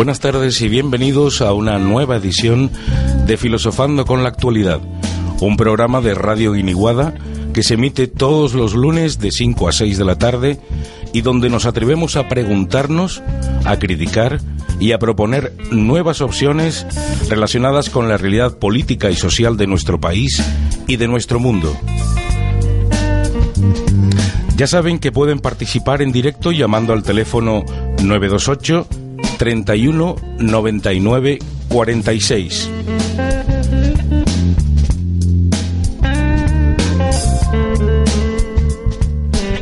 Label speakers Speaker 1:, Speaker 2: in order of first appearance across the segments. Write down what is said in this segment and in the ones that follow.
Speaker 1: Buenas tardes y bienvenidos a una nueva edición de Filosofando con la Actualidad, un programa de Radio Iniguada que se emite todos los lunes de 5 a 6 de la tarde y donde nos atrevemos a preguntarnos, a criticar y a proponer nuevas opciones relacionadas con la realidad política y social de nuestro país y de nuestro mundo. Ya saben que pueden participar en directo llamando al teléfono 928 31 99 46.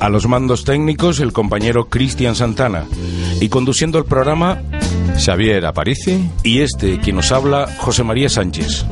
Speaker 1: A los mandos técnicos el compañero Cristian Santana y conduciendo el programa
Speaker 2: Xavier Aparici
Speaker 1: y este quien nos habla José María Sánchez.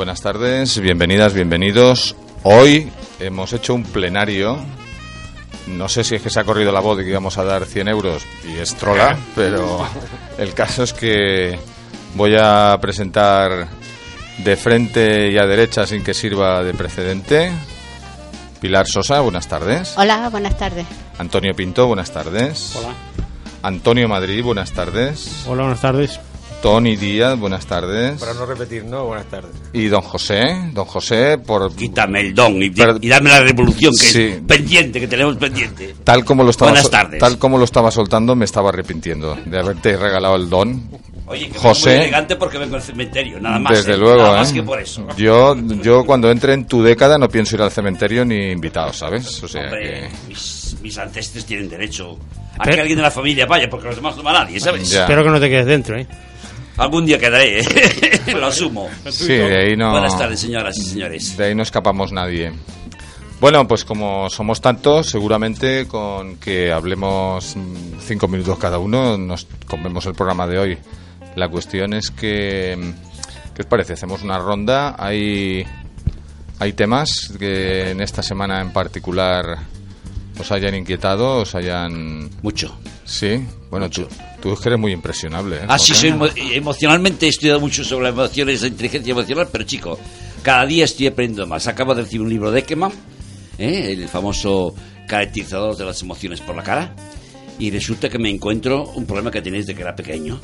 Speaker 2: buenas tardes, bienvenidas, bienvenidos. Hoy hemos hecho un plenario. No sé si es que se ha corrido la voz de que íbamos a dar 100 euros y es trola, pero el caso es que voy a presentar de frente y a derecha sin que sirva de precedente. Pilar Sosa, buenas tardes.
Speaker 3: Hola, buenas tardes.
Speaker 2: Antonio Pinto, buenas tardes.
Speaker 4: Hola.
Speaker 2: Antonio Madrid, buenas tardes.
Speaker 4: Hola, buenas tardes.
Speaker 2: Tony Díaz, buenas tardes.
Speaker 5: Para no repetir, ¿no? Buenas tardes.
Speaker 2: Y don José, don José, por
Speaker 6: Quítame el don y,
Speaker 2: Pero-
Speaker 6: y dame la revolución que
Speaker 2: Sí.
Speaker 6: es pendiente, que tenemos pendiente.
Speaker 2: tal como lo estaba
Speaker 6: Buenas
Speaker 2: sol-
Speaker 6: tardes.
Speaker 2: tal como lo estaba soltando, me estaba arrepintiendo de haberte regalado el don.
Speaker 6: Oye, que
Speaker 2: José.
Speaker 6: Muy elegante porque vengo al cementerio, nada más.
Speaker 2: Desde
Speaker 6: ¿eh?
Speaker 2: luego,
Speaker 6: Nada
Speaker 2: ¿eh?
Speaker 6: más que por eso.
Speaker 2: Yo, yo cuando entre en tu década no pienso ir al cementerio ni invitado, ¿sabes? O sea
Speaker 6: Hombre,
Speaker 2: que
Speaker 6: mis, mis ancestres tienen derecho a que alguien de la familia vaya, porque los demás no va nadie, ¿sabes?
Speaker 2: Ya.
Speaker 4: Espero que no te quedes dentro, ¿eh?
Speaker 6: Algún día quedaré, ¿eh? lo asumo.
Speaker 2: sí, de ahí no
Speaker 6: Buenas tardes, señoras y señores.
Speaker 2: de ahí no escapamos nadie. Bueno, pues como somos tantos, seguramente con que hablemos mm, cinco minutos cada uno nos comemos el programa de hoy. La cuestión es que, mm, ¿qué os parece? Hacemos una ronda. Hay, hay temas que en esta semana en particular os hayan inquietado, os hayan...
Speaker 6: Mucho.
Speaker 2: Sí, bueno, tú, tú que eres muy impresionable. ¿eh,
Speaker 6: Ah, sí, soy emo- emocionalmente he estudiado mucho sobre las emociones, la inteligencia emocional, pero chico, cada día estoy aprendiendo más. Acabo de recibir un libro de Ekman, ¿eh? el famoso caracterizador de las emociones por la cara, y resulta que me encuentro un problema que tenía desde que era pequeño.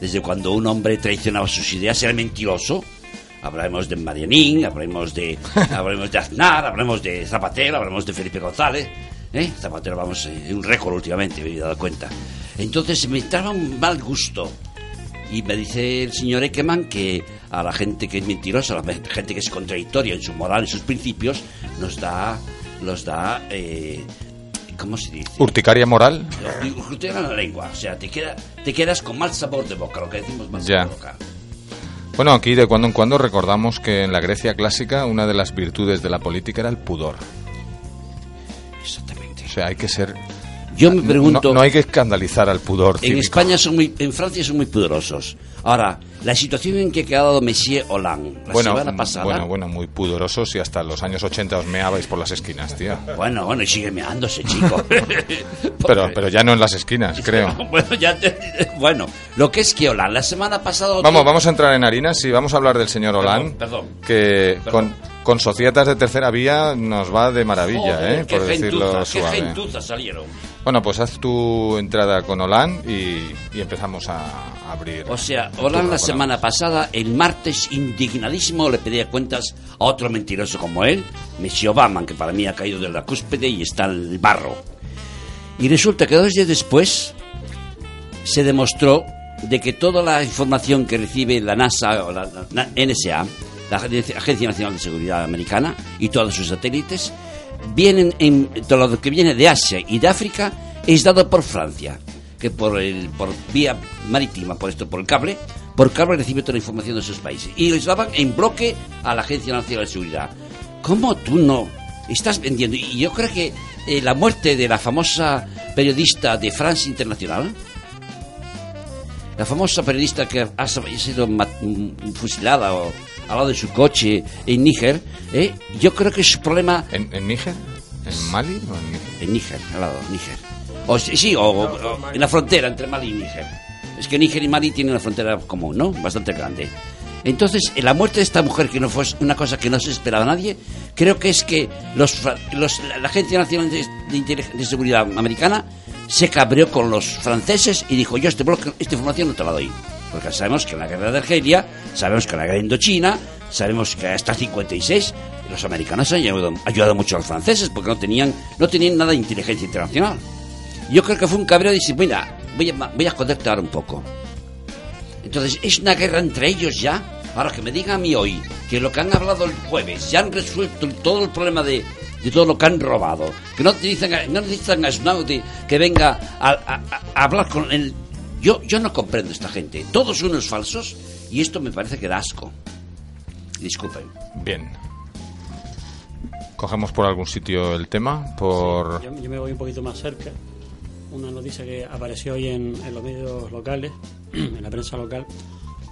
Speaker 6: Desde cuando un hombre traicionaba sus ideas, era mentiroso. Hablaremos de Marianín, hablaremos de, hablaremos de Aznar, hablaremos de Zapatero, hablaremos de Felipe González. ¿Eh? Zapatero, vamos, en un récord últimamente, me he dado cuenta. Entonces me entraba un mal gusto. Y me dice el señor Ekeman que a la gente que es mentirosa, a la gente que es contradictoria en su moral, en sus principios, nos da, los da eh, ¿cómo se dice?
Speaker 2: ¿Urticaria moral?
Speaker 6: Urticaria la lengua, o sea, te, queda, te quedas con mal sabor de boca, lo que decimos mal sabor de boca.
Speaker 2: Bueno, aquí de cuando en cuando recordamos que en la Grecia clásica una de las virtudes de la política era el pudor. Sea, hay que ser
Speaker 6: yo me pregunto.
Speaker 2: No, hay que escandalizar al pudor.
Speaker 6: En España son muy, en Francia son muy pudorosos. Ahora, la situación en que ha quedado Monsieur Hollande la
Speaker 2: bueno,
Speaker 6: semana pasada.
Speaker 2: Bueno, bueno, muy pudorosos y hasta los años 80 os meabais por las esquinas, tío.
Speaker 6: Bueno, bueno, y sigue meándose, chico.
Speaker 2: pero, pero ya no en las esquinas, creo.
Speaker 6: bueno, ya bueno, lo que es que Hollande la semana pasada.
Speaker 2: Vamos, vamos a entrar en harinas y vamos a hablar del señor Hollande.
Speaker 6: Perdón.
Speaker 2: Que con con societas de tercera vía nos va de maravilla, ¿eh? Por decirlo suave.
Speaker 6: Qué salieron.
Speaker 2: Bueno, pues haz tu entrada con Olan y, empezamos a abrir.
Speaker 6: O sea, Olan la semana pasada, el martes, indignadísimo, le pedía cuentas a otro mentiroso como él, Messi Obama, que para mí ha caído de la cúspide y está en el barro. Y resulta que dos días después se demostró de que toda la información que recibe la NASA o la NSA, la Agencia Nacional de Seguridad Americana y todos sus satélites, vienen en todo lo que viene de Asia y de África es dado por Francia, que por el por vía marítima, por esto por el cable, por cable recibe toda la información de esos países y les daban en bloque a la Agencia Nacional de Seguridad. ¿Cómo tú no estás vendiendo? Y yo creo que eh, la muerte de la famosa periodista de France Internacional, la famosa periodista que ha sido fusilada o al lado de su coche en Níger, ¿eh? yo creo que su problema...
Speaker 2: ¿En, Níger? ¿En Mali o en Níger?
Speaker 6: En Níger, al lado, Níger. O, sí, o, en la frontera entre Mali y Níger. Es que Níger y Mali tienen una frontera común, ¿no? Bastante grande. Entonces, la muerte de esta mujer, que no fue una cosa que no se esperaba a nadie, creo que es que los, la Agencia Nacional de, de, Seguridad Americana se cabreó con los franceses y dijo, yo este bloque, esta información no te la doy. Porque sabemos que en la guerra de Argelia, sabemos que en la guerra de Indochina, sabemos que hasta 56 los americanos han ayudado, mucho a los franceses porque no tenían, no tenían nada de inteligencia internacional. Yo creo que fue un cabreo y dice, mira, voy a, voy a ahora un poco. Entonces, es una guerra entre ellos ya. Ahora que me digan a mí hoy que lo que han hablado el jueves ya han resuelto todo el problema de, de todo lo que han robado, que no necesitan, no necesitan a Snowden que venga a hablar con el yo, yo no comprendo esta gente. Todos unos falsos y esto me parece que da asco. Disculpen.
Speaker 2: Bien. Cogemos por algún sitio el tema. Por...
Speaker 3: yo, me voy un poquito más cerca. Una noticia que apareció hoy en, los medios locales, en la prensa local.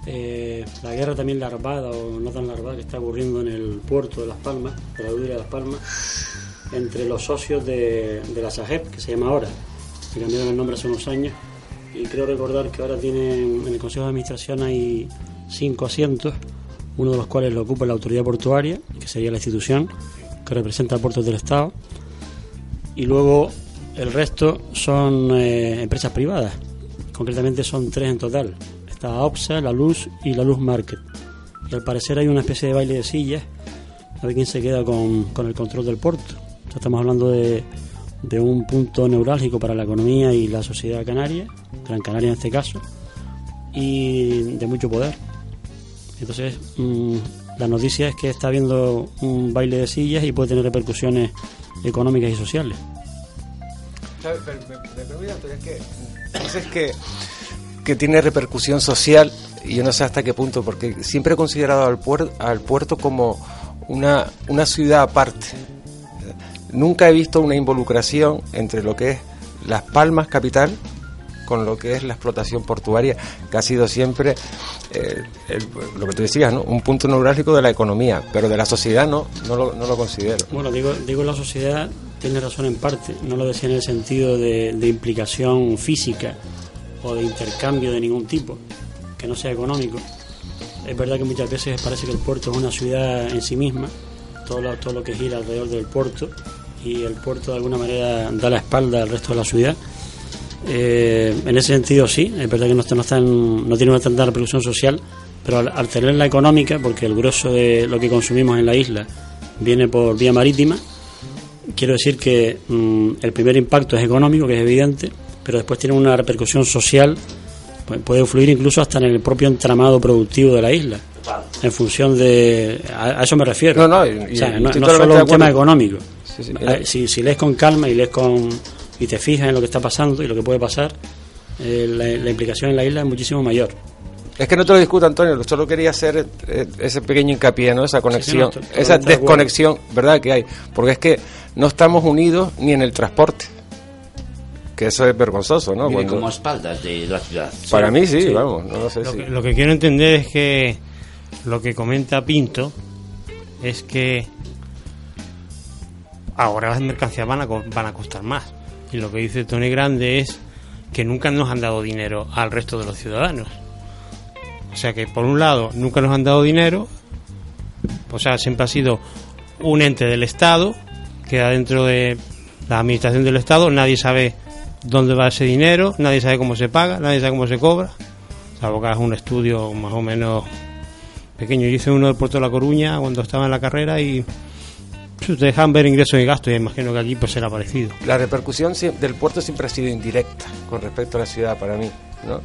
Speaker 3: Eh, la guerra también larvada o no tan larvada que está ocurriendo en el puerto de Las Palmas, de la de Las Palmas, entre los socios de, de la SAGEP, que se llama ahora, que cambiaron el nombre hace unos años, y creo recordar que ahora tienen en el Consejo de Administración hay cinco asientos, uno de los cuales lo ocupa la autoridad portuaria, que sería la institución que representa puertos del Estado, y luego el resto son eh, empresas privadas, concretamente son tres en total. Está OPSA, La Luz y La Luz Market. Y al parecer hay una especie de baile de sillas, a ver quién se queda con, con el control del puerto. estamos hablando de de un punto neurálgico para la economía y la sociedad canaria, Gran Canaria en este caso, y de mucho poder. Entonces, mm, la noticia es que está habiendo un baile de sillas y puede tener repercusiones económicas y sociales.
Speaker 4: es que, que tiene repercusión social y yo no sé hasta qué punto, porque siempre he considerado al, puerto, al puerto como una, una ciudad aparte Nunca he visto una involucración entre lo que es Las Palmas capital con lo que es la explotación portuaria, que ha sido siempre eh, lo que tú decías, ¿no? un punto neurálgico de la economía, pero de la sociedad no, no lo, considero.
Speaker 3: Bueno, digo, digo la sociedad, tiene razón en parte, no lo decía en el sentido de, de implicación física o de intercambio de ningún tipo, que no sea económico. Es verdad que muchas veces parece que el puerto es una ciudad en sí misma, todo lo, todo lo que gira alrededor del puerto y el puerto de alguna manera da la espalda al resto de la ciudad. Eh, en ese sentido sí, es verdad que no, está- no, están- no tiene una tanta repercusión social, pero al, al tener la económica, porque el grueso de lo que consumimos en la isla viene por vía marítima, quiero decir que mm, el primer impacto es económico, que es evidente, pero después tiene una repercusión social, pues, puede influir incluso hasta en el propio entramado productivo de la isla, en función de... A, a eso me refiero.
Speaker 4: No, no, y-
Speaker 3: O sea,
Speaker 4: y
Speaker 3: no, no solo un tema económico.
Speaker 4: Sí, sí.
Speaker 3: Eh, si, si lees con calma y lees con y te fijas en lo que está pasando y lo que puede pasar, eh, la, la implicación en la isla es muchísimo mayor.
Speaker 4: Es que no te lo discuto, Antonio, solo quería hacer eh, ese pequeño hincapié, ¿no? Esa conexión,
Speaker 3: no,
Speaker 4: esa
Speaker 3: de
Speaker 4: desconexión, ¿verdad? Que hay. Porque es que no estamos unidos ni en el transporte. Que eso es vergonzoso, ¿no? Cuando-
Speaker 6: como a espaldas de la ciudad.
Speaker 4: para mí sí,
Speaker 3: sí.
Speaker 4: vamos, no lo sé
Speaker 5: Lo
Speaker 4: si-
Speaker 5: que, lo que quiero entender es que lo que comenta Pinto es que ahora las mercancías van a, van a costar más. Y lo que dice Tony Grande es que nunca nos han dado dinero al resto de los ciudadanos. O sea que por un lado nunca nos han dado dinero, o sea, siempre ha sido un ente del Estado, queda dentro de la administración del Estado, nadie sabe dónde va ese dinero, nadie sabe cómo se paga, nadie sabe cómo se cobra salvo que hagas un estudio más o menos pequeño. Yo hice uno del puerto de La Coruña cuando estaba en la carrera y te dejan ver ingresos y gastos y imagino que aquí pues será parecido.
Speaker 4: La repercusión del puerto siempre ha sido indirecta con respecto a la ciudad para mí, ¿no?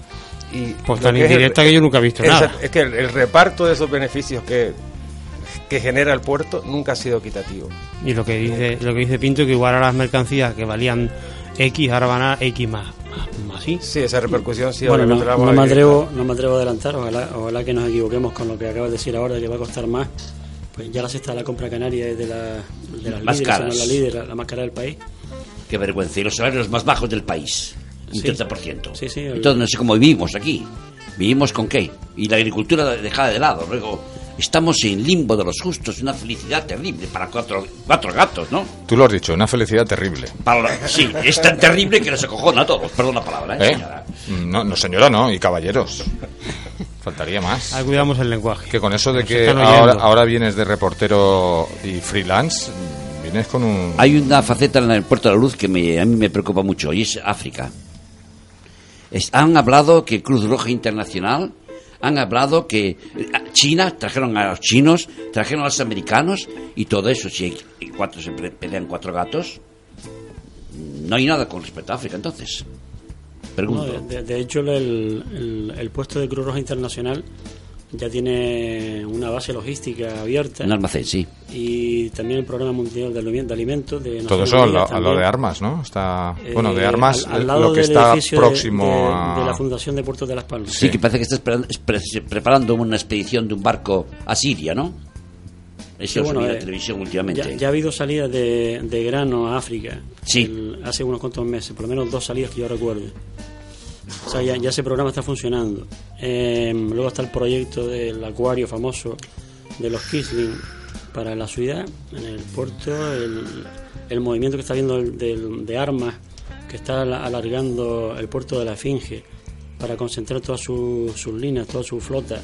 Speaker 4: Y
Speaker 5: Pues tan
Speaker 4: que es el-
Speaker 5: indirecta que yo nunca he visto nada.
Speaker 4: Es que el, el reparto de esos beneficios que, que genera el puerto nunca ha sido equitativo.
Speaker 5: Y lo que dice lo que dice Pinto que igual ahora las mercancías que valían X ahora van a X más, ¿sí?
Speaker 4: Sí, esa repercusión sí.
Speaker 3: bueno, no, no
Speaker 4: a
Speaker 3: me atrevo, no me atrevo a adelantar, ojalá, ojalá que nos equivoquemos con lo que acabas de decir ahora de que va a costar más. Pues ya la de la compra canaria es de, la, de las
Speaker 6: Más
Speaker 3: líderes,
Speaker 6: caras.
Speaker 3: la líder, la, más cara del país.
Speaker 6: Qué vergüenza. Y los salarios más bajos del país. Un
Speaker 3: Sí.
Speaker 6: 30%.
Speaker 3: Sí, sí, el-
Speaker 6: Entonces no sé cómo vivimos aquí. ¿Vivimos con qué? Y la agricultura dejada de lado. Luego, estamos en limbo de los justos. Una felicidad terrible para cuatro, cuatro gatos, ¿no?
Speaker 2: Tú lo has dicho, una felicidad terrible.
Speaker 6: Para la- sí, es tan terrible que nos acojona a todos. Perdón la palabra, ¿eh,
Speaker 2: ¿Eh?
Speaker 6: señora?
Speaker 2: No, no, señora, no, y caballeros. Faltaría más.
Speaker 5: Ahí cuidamos el lenguaje.
Speaker 2: Que con eso de
Speaker 5: Nos
Speaker 2: que ahora, ahora vienes de reportero y freelance, vienes con un...
Speaker 6: Hay una faceta en el Puerto de la Luz que me- a mí me preocupa mucho y es África. Es- han hablado que Cruz Roja Internacional, han hablado que eh, China, trajeron a los chinos, trajeron a los americanos y todo eso. Si hay- y cuatro se pelean cuatro gatos, no hay nada con respecto a África entonces. Pregunto.
Speaker 3: de, de- de hecho, el, el- el puesto de Cruz Roja Internacional ya tiene una base logística abierta
Speaker 6: Un almacén, sí.
Speaker 3: y también el Programa Mundial de Aliment- de Alimentos. De
Speaker 2: Todo eso a lo,
Speaker 3: Unidas
Speaker 2: a lo
Speaker 3: también.
Speaker 2: de armas, ¿no? Está,
Speaker 3: Eh,
Speaker 2: bueno, de armas,
Speaker 3: al- al
Speaker 2: eh,
Speaker 3: lado
Speaker 2: lo que
Speaker 3: del
Speaker 2: está
Speaker 3: de-
Speaker 2: próximo
Speaker 3: de,
Speaker 2: a...
Speaker 3: de la Fundación de Puertos de Las Palmas.
Speaker 6: Sí, que parece que estás pre- pre- preparando una expedición de un barco a Siria, ¿no?
Speaker 3: Bueno, eh,
Speaker 6: televisión últimamente.
Speaker 3: Ya, ya ha habido salidas de, de grano a África
Speaker 6: Sí.
Speaker 3: el- hace unos cuantos meses, por lo menos dos salidas que yo recuerdo. O sea, ya, ya ese programa está funcionando. Eh, luego está el proyecto del acuario famoso de los Kisling para la ciudad, en el puerto, el, el movimiento que está del- del- de armas que está ala- alargando el puerto de la Finge para concentrar todas sus, sus líneas, toda su flota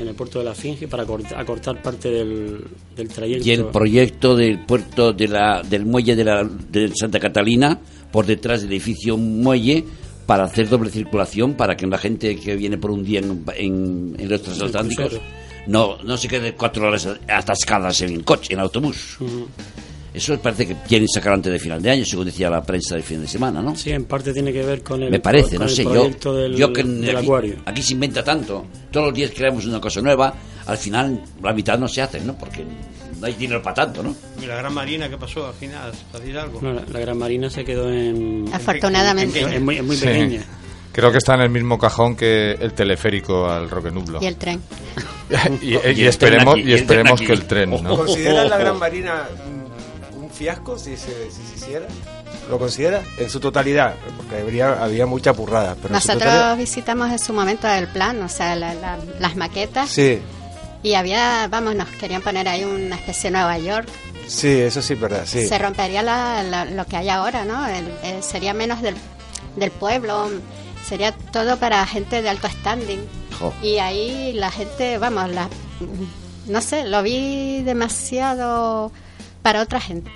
Speaker 3: en el puerto de la Finge para cort- acortar parte del, del trayecto.
Speaker 6: Y el proyecto del puerto de la, del muelle de, la, de Santa Catalina, por detrás del edificio muelle, para hacer doble circulación, para que la gente que viene por un día en, en, en los transatlánticos no, no se quede cuatro horas atascadas en coche, en autobús. Eso parece que quieren sacar antes de final de año, según decía la prensa del fin de semana, ¿no?
Speaker 3: Sí, en parte tiene que ver con el,
Speaker 6: Me parece,
Speaker 3: con
Speaker 6: no sé, yo,
Speaker 3: proyecto del,
Speaker 6: yo que
Speaker 3: del
Speaker 6: aquí,
Speaker 3: acuario.
Speaker 6: aquí se inventa tanto, todos los días creamos una cosa nueva, al final la mitad no se hace, ¿no? Porque no hay dinero para tanto, ¿no?
Speaker 5: ¿Y la Gran Marina qué pasó al final? ¿Para decir algo?
Speaker 3: No, la, la Gran Marina se quedó en...
Speaker 7: Afortunadamente.
Speaker 3: Es muy, es muy
Speaker 2: Sí.
Speaker 3: pequeña.
Speaker 2: Creo que está en el mismo cajón que el teleférico al Roque Nublo.
Speaker 7: Y el tren.
Speaker 2: y, y esperemos, y
Speaker 6: y el tren
Speaker 2: esperemos que el tren, ¿no?
Speaker 4: ¿Consideras la Gran Marina fiasco si se, si se hiciera? ¿Lo considera? En su totalidad, porque habría, había mucha burrada. Pero
Speaker 7: Nosotros
Speaker 4: totalidad-
Speaker 7: visitamos en su momento el plan, o sea, la- la- las maquetas.
Speaker 4: Sí,
Speaker 7: Y había, vamos, nos querían poner ahí una especie de Nueva York.
Speaker 4: sí, eso sí verdad, sí.
Speaker 7: Se rompería la- la- lo que hay ahora, ¿no? El- el- sería menos del, del pueblo, sería todo para gente de alto standing.
Speaker 6: Jo.
Speaker 7: Y ahí la gente, vamos, la, no sé, lo vi demasiado para otra gente.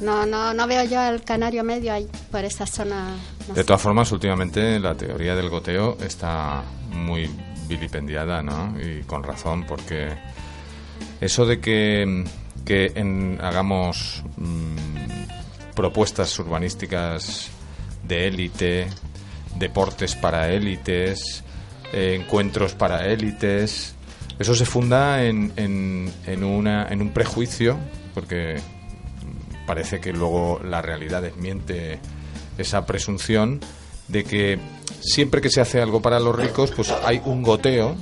Speaker 7: No, no, no veo yo al canario medio ahí por esa zona.
Speaker 2: De todas formas, últimamente la teoría del goteo está muy vilipendiada, ¿no? Y con razón, porque eso de que, que en- hagamos mm, propuestas urbanísticas de élite, deportes para élites, eh, encuentros para élites, eso se funda en, en, en, una, en un prejuicio, porque parece que luego la realidad desmiente esa presunción de que siempre que se hace algo para los ricos, pues hay un goteo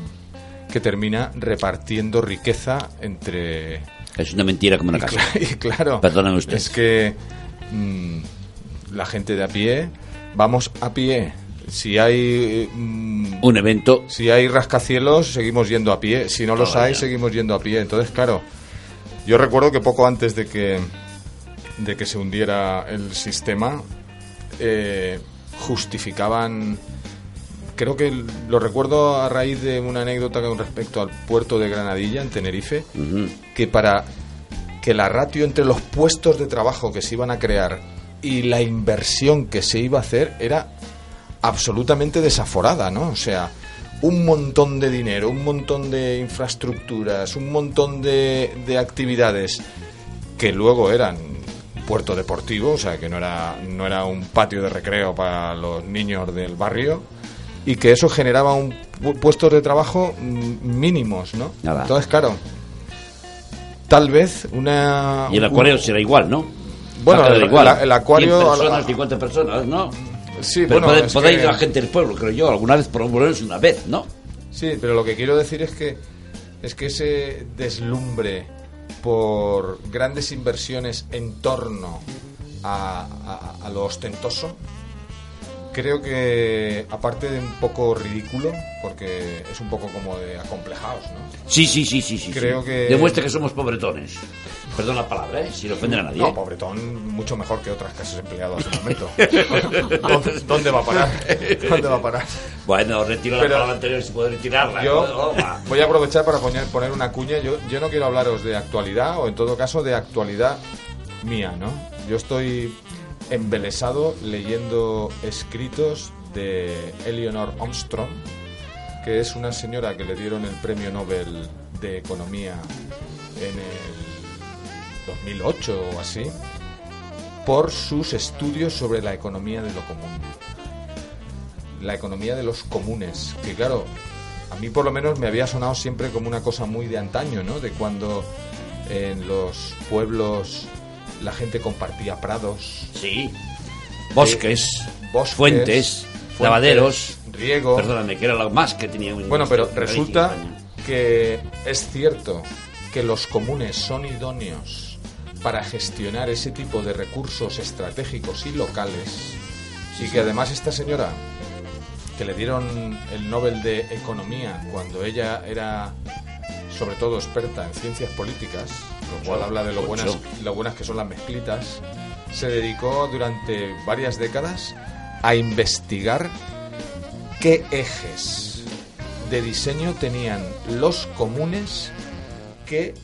Speaker 2: que termina repartiendo riqueza entre
Speaker 6: Es una mentira como una casa.
Speaker 2: y claro,
Speaker 6: Perdóname usted.
Speaker 2: es que mm, la gente de a pie, vamos a pie. Si hay mm,
Speaker 6: Un evento.
Speaker 2: si hay rascacielos, seguimos yendo a pie. Si no los hay, seguimos yendo a pie. Entonces, claro, yo recuerdo que poco antes de que de que se hundiera el sistema, eh, justificaban. Creo que lo recuerdo a raíz de una anécdota con respecto al puerto de Granadilla, en Tenerife, que para que la ratio entre los puestos de trabajo que se iban a crear y la inversión que se iba a hacer era absolutamente desaforada, ¿no? O sea, un montón de dinero, un montón de infraestructuras, un montón de, de actividades que luego eran puerto deportivo, o sea, que no era, no era un patio de recreo para los niños del barrio, y que eso generaba un pu- puestos de trabajo mm, mínimos, ¿no?
Speaker 6: Nada.
Speaker 2: Entonces, claro, tal vez una...
Speaker 6: Y el acuario será igual, ¿no?
Speaker 2: Bueno, el-
Speaker 6: igual.
Speaker 2: el- el acuario-
Speaker 6: 100 personas, 50 personas, ¿no?
Speaker 2: Sí,
Speaker 6: Pero
Speaker 2: bueno,
Speaker 6: puede,
Speaker 2: es
Speaker 6: puede
Speaker 2: que-
Speaker 6: ir la gente del pueblo, creo yo, alguna vez, por lo menos una vez, ¿no?
Speaker 2: Sí, pero lo que quiero decir es que es que ese deslumbre por grandes inversiones en torno a, a- a lo ostentoso, creo que aparte de un poco ridículo, porque es un poco como de acomplejados, ¿no?
Speaker 6: Sí, sí, sí, sí. sí
Speaker 2: Creo
Speaker 6: sí.
Speaker 2: que-
Speaker 6: Demuestra que somos pobretones. Perdón la palabra, ¿eh? Si no ofender a nadie.
Speaker 2: No,
Speaker 6: ¿eh?
Speaker 2: pobretón, mucho mejor que otras que has empleado hace un momento. ¿Dónde, dónde va a parar? ¿Dónde va a parar?
Speaker 6: Bueno, retiro
Speaker 2: Pero-
Speaker 6: la palabra anterior si puedo retirarla.
Speaker 2: Yo voy a aprovechar para poner, poner una cuña. Yo, yo no quiero hablaros de actualidad o en todo caso de actualidad mía, ¿no? Yo estoy embelesado leyendo escritos de Eleanor Armstrong, que es una señora que le dieron el premio Nobel de Economía en el 2008 o así, por sus estudios sobre la economía de lo común la economía de los comunes, que claro, a mí por lo menos me había sonado siempre como una cosa muy de antaño, ¿no? De cuando en los pueblos la gente compartía prados,
Speaker 6: Sí. Bosques,
Speaker 2: bosques,
Speaker 6: fuentes,
Speaker 2: fuentes,
Speaker 6: lavaderos.
Speaker 2: riego.
Speaker 6: Perdóname, que era lo más que tenía un
Speaker 2: Bueno, pero resulta que es cierto que los comunes son idóneos para gestionar ese tipo de recursos estratégicos y locales y que además esta señora que le dieron el Nobel de Economía cuando ella era sobre todo experta en ciencias políticas, lo cual habla de lo buenas, lo buenas que son las mezclitas, se dedicó durante varias décadas a investigar qué ejes de diseño tenían los comunes que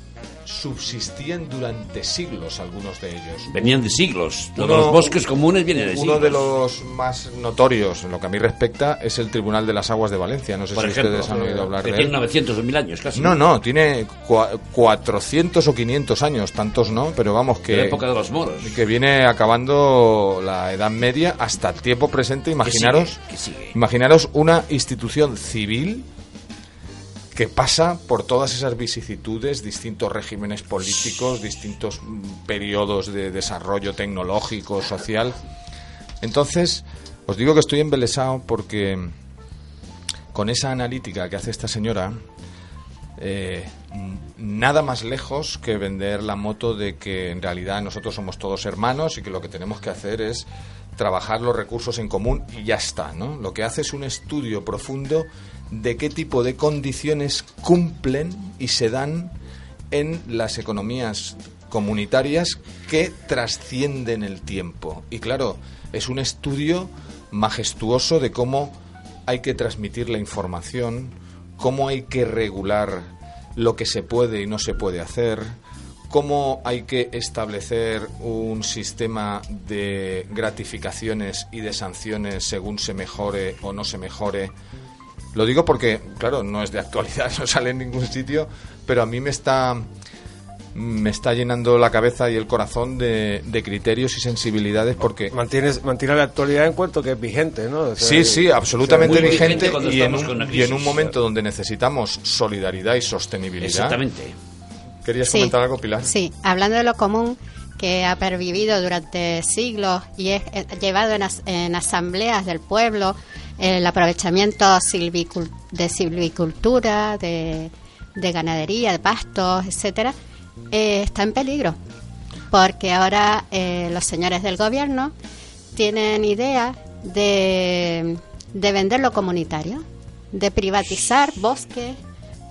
Speaker 2: subsistían durante siglos algunos de ellos.
Speaker 6: Venían de siglos.
Speaker 2: Uno-
Speaker 6: los bosques comunes viene de
Speaker 2: Uno
Speaker 6: siglos.
Speaker 2: de los más notorios, en lo que a mí respecta, es el Tribunal de las Aguas de Valencia. No sé
Speaker 6: Por
Speaker 2: si
Speaker 6: ejemplo,
Speaker 2: ustedes han oído hablar de
Speaker 6: tiene
Speaker 2: él.
Speaker 6: 900 o 1000 años casi.
Speaker 2: No, no, tiene cua- 400 o 500 años, tantos no, pero vamos que
Speaker 6: la época de los moros.
Speaker 2: que viene acabando la Edad Media hasta el tiempo presente. Imaginaros,
Speaker 6: sigue, sigue.
Speaker 2: imaginaros una institución civil que pasa por todas esas vicisitudes, distintos regímenes políticos, distintos mm, periodos de desarrollo tecnológico, social. Entonces, os digo que estoy embelesado porque con esa analítica que hace esta señora, eh, nada más lejos que vender la moto de que en realidad nosotros somos todos hermanos y que lo que tenemos que hacer es trabajar los recursos en común y ya está, ¿no? Lo que hace es un estudio profundo de qué tipo de condiciones cumplen y se dan en las economías comunitarias que trascienden el tiempo. Y claro, es un estudio majestuoso de cómo hay que transmitir la información, cómo hay que regular lo que se puede y no se puede hacer, cómo hay que establecer un sistema de gratificaciones y de sanciones según se mejore o no se mejore. Lo digo porque, claro, no es de actualidad, no sale en ningún sitio, pero a mí me está me está llenando la cabeza y el corazón de, de criterios y sensibilidades porque
Speaker 4: Mantienes, mantiene la actualidad en cuanto que es vigente, ¿no? O sea,
Speaker 2: Sí, sí, absolutamente
Speaker 6: muy
Speaker 2: vigente
Speaker 6: vigente
Speaker 2: y en, un, y en un momento donde necesitamos solidaridad y sostenibilidad.
Speaker 6: Exactamente.
Speaker 2: ¿Querías
Speaker 7: Sí.
Speaker 2: comentar algo, Pilar?
Speaker 7: Sí, hablando de lo común que ha pervivido durante siglos y es eh, llevado en, as- en asambleas del pueblo, el aprovechamiento silvicul- de silvicultura, de, de ganadería, de pastos, etcétera, eh, está en peligro. Porque ahora eh, los señores del gobierno tienen idea de, de vender lo comunitario, de privatizar bosques,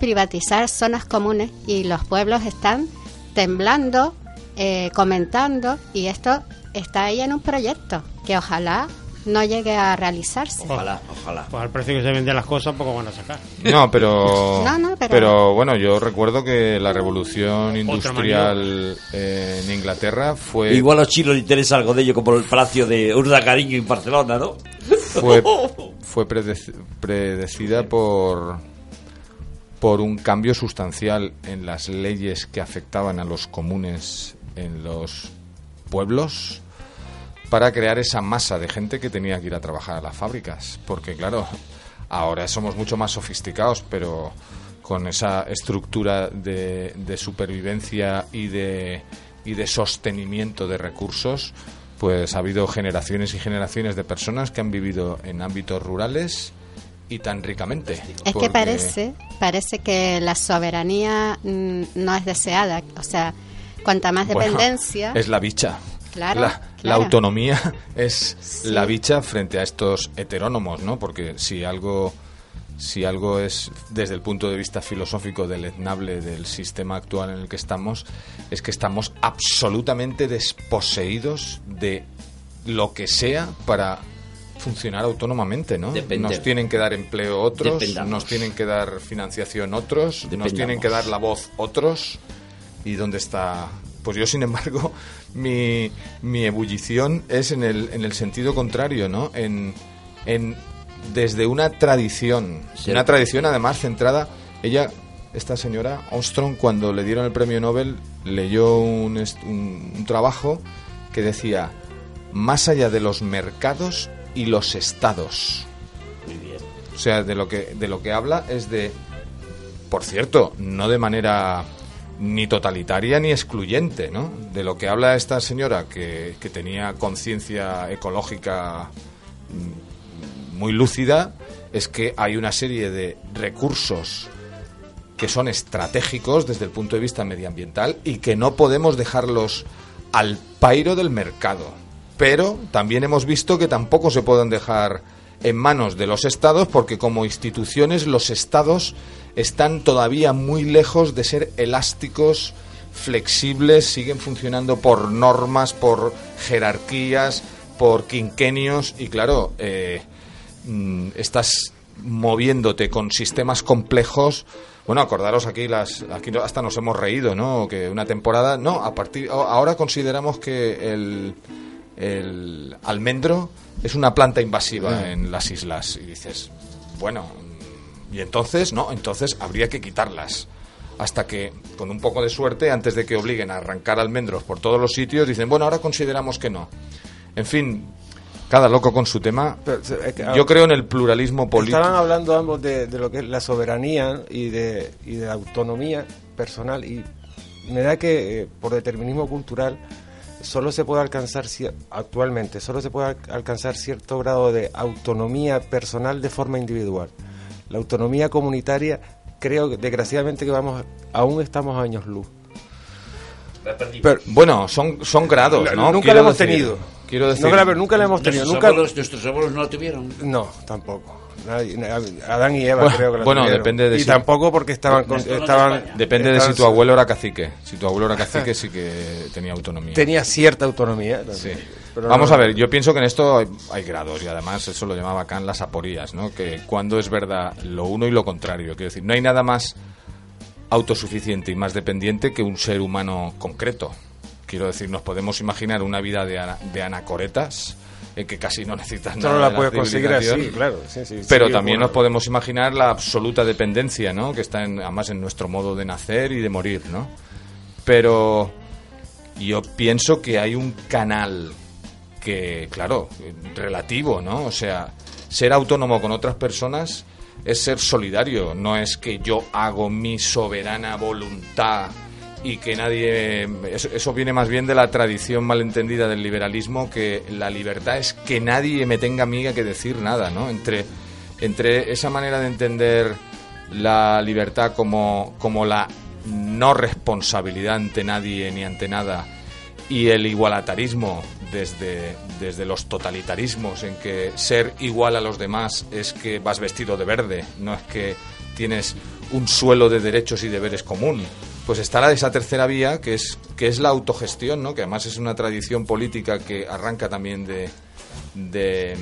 Speaker 7: privatizar zonas comunes y los pueblos están temblando, eh, comentando y esto está ahí en un proyecto que ojalá no llegue a realizarse.
Speaker 6: Ojalá, ojalá.
Speaker 5: Pues al precio que se venden las cosas, poco van a sacar.
Speaker 2: No, pero,
Speaker 7: No, no, pero-
Speaker 2: bueno, yo recuerdo que la revolución industrial eh, en Inglaterra fue
Speaker 6: Igual a los chinos les interesa algo de ello, como el palacio de Urdacariño en Barcelona, ¿no?
Speaker 2: fue, fue predec- predecida por por un cambio sustancial en las leyes que afectaban a los comunes en los pueblos para crear esa masa de gente que tenía que ir a trabajar a las fábricas. Porque claro, ahora somos mucho más sofisticados, pero con esa estructura de, supervivencia y de, y de sostenimiento de recursos, pues ha habido generaciones y generaciones de personas que han vivido en ámbitos rurales y tan ricamente.
Speaker 7: Es
Speaker 2: porque-
Speaker 7: que parece, parece que la soberanía mm, no es deseada, o sea, cuanta más
Speaker 2: Bueno,
Speaker 7: dependencia,
Speaker 2: es la bicha.
Speaker 7: Claro,
Speaker 2: la, autonomía es
Speaker 7: Sí.
Speaker 2: la bicha frente a estos heterónomos, ¿no? Porque si algo, si algo es desde el punto de vista filosófico deleznable del sistema actual en el que estamos, es que estamos absolutamente desposeídos de lo que sea para funcionar autónomamente, ¿no? Nos tienen que dar empleo otros,
Speaker 6: Dependamos.
Speaker 2: nos tienen que dar financiación otros, nos tienen que dar la voz otros. ¿Y dónde está? Pues yo, sin embargo, mi, mi ebullición es en el, en el sentido contrario, ¿no? En, en desde una tradición,
Speaker 6: Sí.
Speaker 2: una tradición además centrada. Ella, esta señora Armstrong, cuando le dieron el premio Nobel, leyó un- un trabajo que decía más allá de los mercados y los estados.
Speaker 6: Muy bien.
Speaker 2: O sea, de lo que de lo que habla es de por cierto, no de manera ni totalitaria ni excluyente, ¿no? De lo que habla esta señora que, que tenía conciencia ecológica mm, muy lúcida es que hay una serie de recursos que son estratégicos desde el punto de vista medioambiental y que no podemos dejarlos al pairo del mercado. Pero también hemos visto que tampoco se pueden dejar en manos de los estados porque como instituciones los estados están todavía muy lejos de ser elásticos, flexibles, siguen funcionando por normas, por jerarquías, por quinquenios y claro, eh, mm, estás moviéndote con sistemas complejos. Bueno, acordaros aquí las aquí hasta nos hemos reído, ¿no? Que una temporada, no, a partir ahora consideramos que el el almendro es una planta invasiva en las islas y dices, bueno, y entonces, no, entonces habría que quitarlas. Hasta que, con un poco de suerte, antes de que obliguen a arrancar almendros por todos los sitios, dicen, bueno, ahora consideramos que no. En fin, cada loco con su tema.
Speaker 4: Pero, es que,
Speaker 2: Yo creo en el pluralismo político.
Speaker 4: Estaban hablando ambos de, de lo que es la soberanía y de, y de la autonomía personal y me da que eh, por determinismo cultural solo se puede alcanzar cier- actualmente solo se puede al- alcanzar cierto grado de autonomía personal de forma individual. La autonomía comunitaria creo que desgraciadamente que vamos aún estamos a años luz. Pero
Speaker 2: Bueno, son, son grados, ¿no?
Speaker 4: nunca
Speaker 2: Quiero
Speaker 4: la hemos
Speaker 2: decir-
Speaker 4: tenido.
Speaker 2: Quiero decir,
Speaker 4: la, nunca la hemos tenido.
Speaker 6: Nuestros,
Speaker 4: Nunca,
Speaker 6: abuelos, nuestros abuelos no la tuvieron.
Speaker 4: No, tampoco. Adán y Eva
Speaker 2: Bueno,
Speaker 4: creo que la
Speaker 2: bueno,
Speaker 4: tuvieron.
Speaker 2: depende de
Speaker 4: y
Speaker 2: si-
Speaker 4: tampoco porque estaban con- estaban.
Speaker 2: Depende de si
Speaker 4: estaban-
Speaker 2: tu abuelo era cacique. Si tu abuelo era cacique, sí que tenía autonomía.
Speaker 4: tenía cierta autonomía.
Speaker 2: Sí.
Speaker 4: Pero
Speaker 2: Vamos
Speaker 4: no-
Speaker 2: a ver, yo pienso que en esto hay, hay grados y además eso lo llamaba Kant las aporías, ¿no? Que cuando es verdad lo uno y lo contrario. Quiero decir, no hay nada más autosuficiente y más dependiente que un ser humano concreto. Quiero decir, nos podemos imaginar una vida de, ana- de anacoretas en que casi no necesitas nada.
Speaker 4: no la
Speaker 2: de
Speaker 4: puedes conseguir así, claro. sí, sí,
Speaker 2: Pero
Speaker 4: sí,
Speaker 2: también
Speaker 4: bueno.
Speaker 2: nos podemos imaginar la absoluta dependencia, ¿no? Que está en, además en nuestro modo de nacer y de morir, ¿no? Pero yo pienso que hay un canal que, claro, relativo, ¿no? O sea, ser autónomo con otras personas es ser solidario, no es que yo hago mi soberana voluntad y que nadie... Eso, eso viene más bien de la tradición malentendida del liberalismo, que la libertad es que nadie me tenga a mí que decir nada, ¿no? Entre, entre esa manera de entender la libertad como, como la no responsabilidad ante nadie ni ante nada y el igualatarismo desde, desde los totalitarismos en que ser igual a los demás es que vas vestido de verde, no es que tienes un suelo de derechos y deberes común. Pues está la- esa tercera vía que es, que es la autogestión, ¿no? que además es una tradición política que arranca también de, de-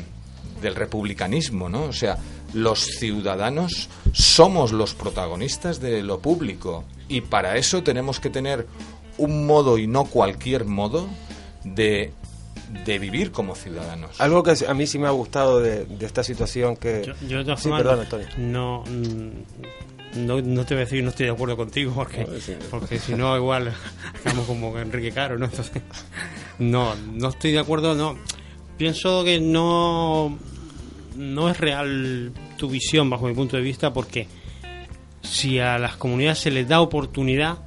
Speaker 2: del republicanismo, ¿no? O sea, los ciudadanos somos los protagonistas de lo público y para eso tenemos que tener un modo y no cualquier modo de, de vivir como ciudadanos.
Speaker 4: Algo que a mí sí me ha gustado de, de esta situación que...
Speaker 5: Yo, yo de
Speaker 4: sí, perdón, Antonio.
Speaker 5: no, no, no te voy a decir no estoy de acuerdo contigo porque, porque si no igual estamos como Enrique Caro, ¿no? Entonces, no, no estoy de acuerdo, no. Pienso que no, no es real tu visión bajo mi punto de vista porque si a las comunidades se les da oportunidad,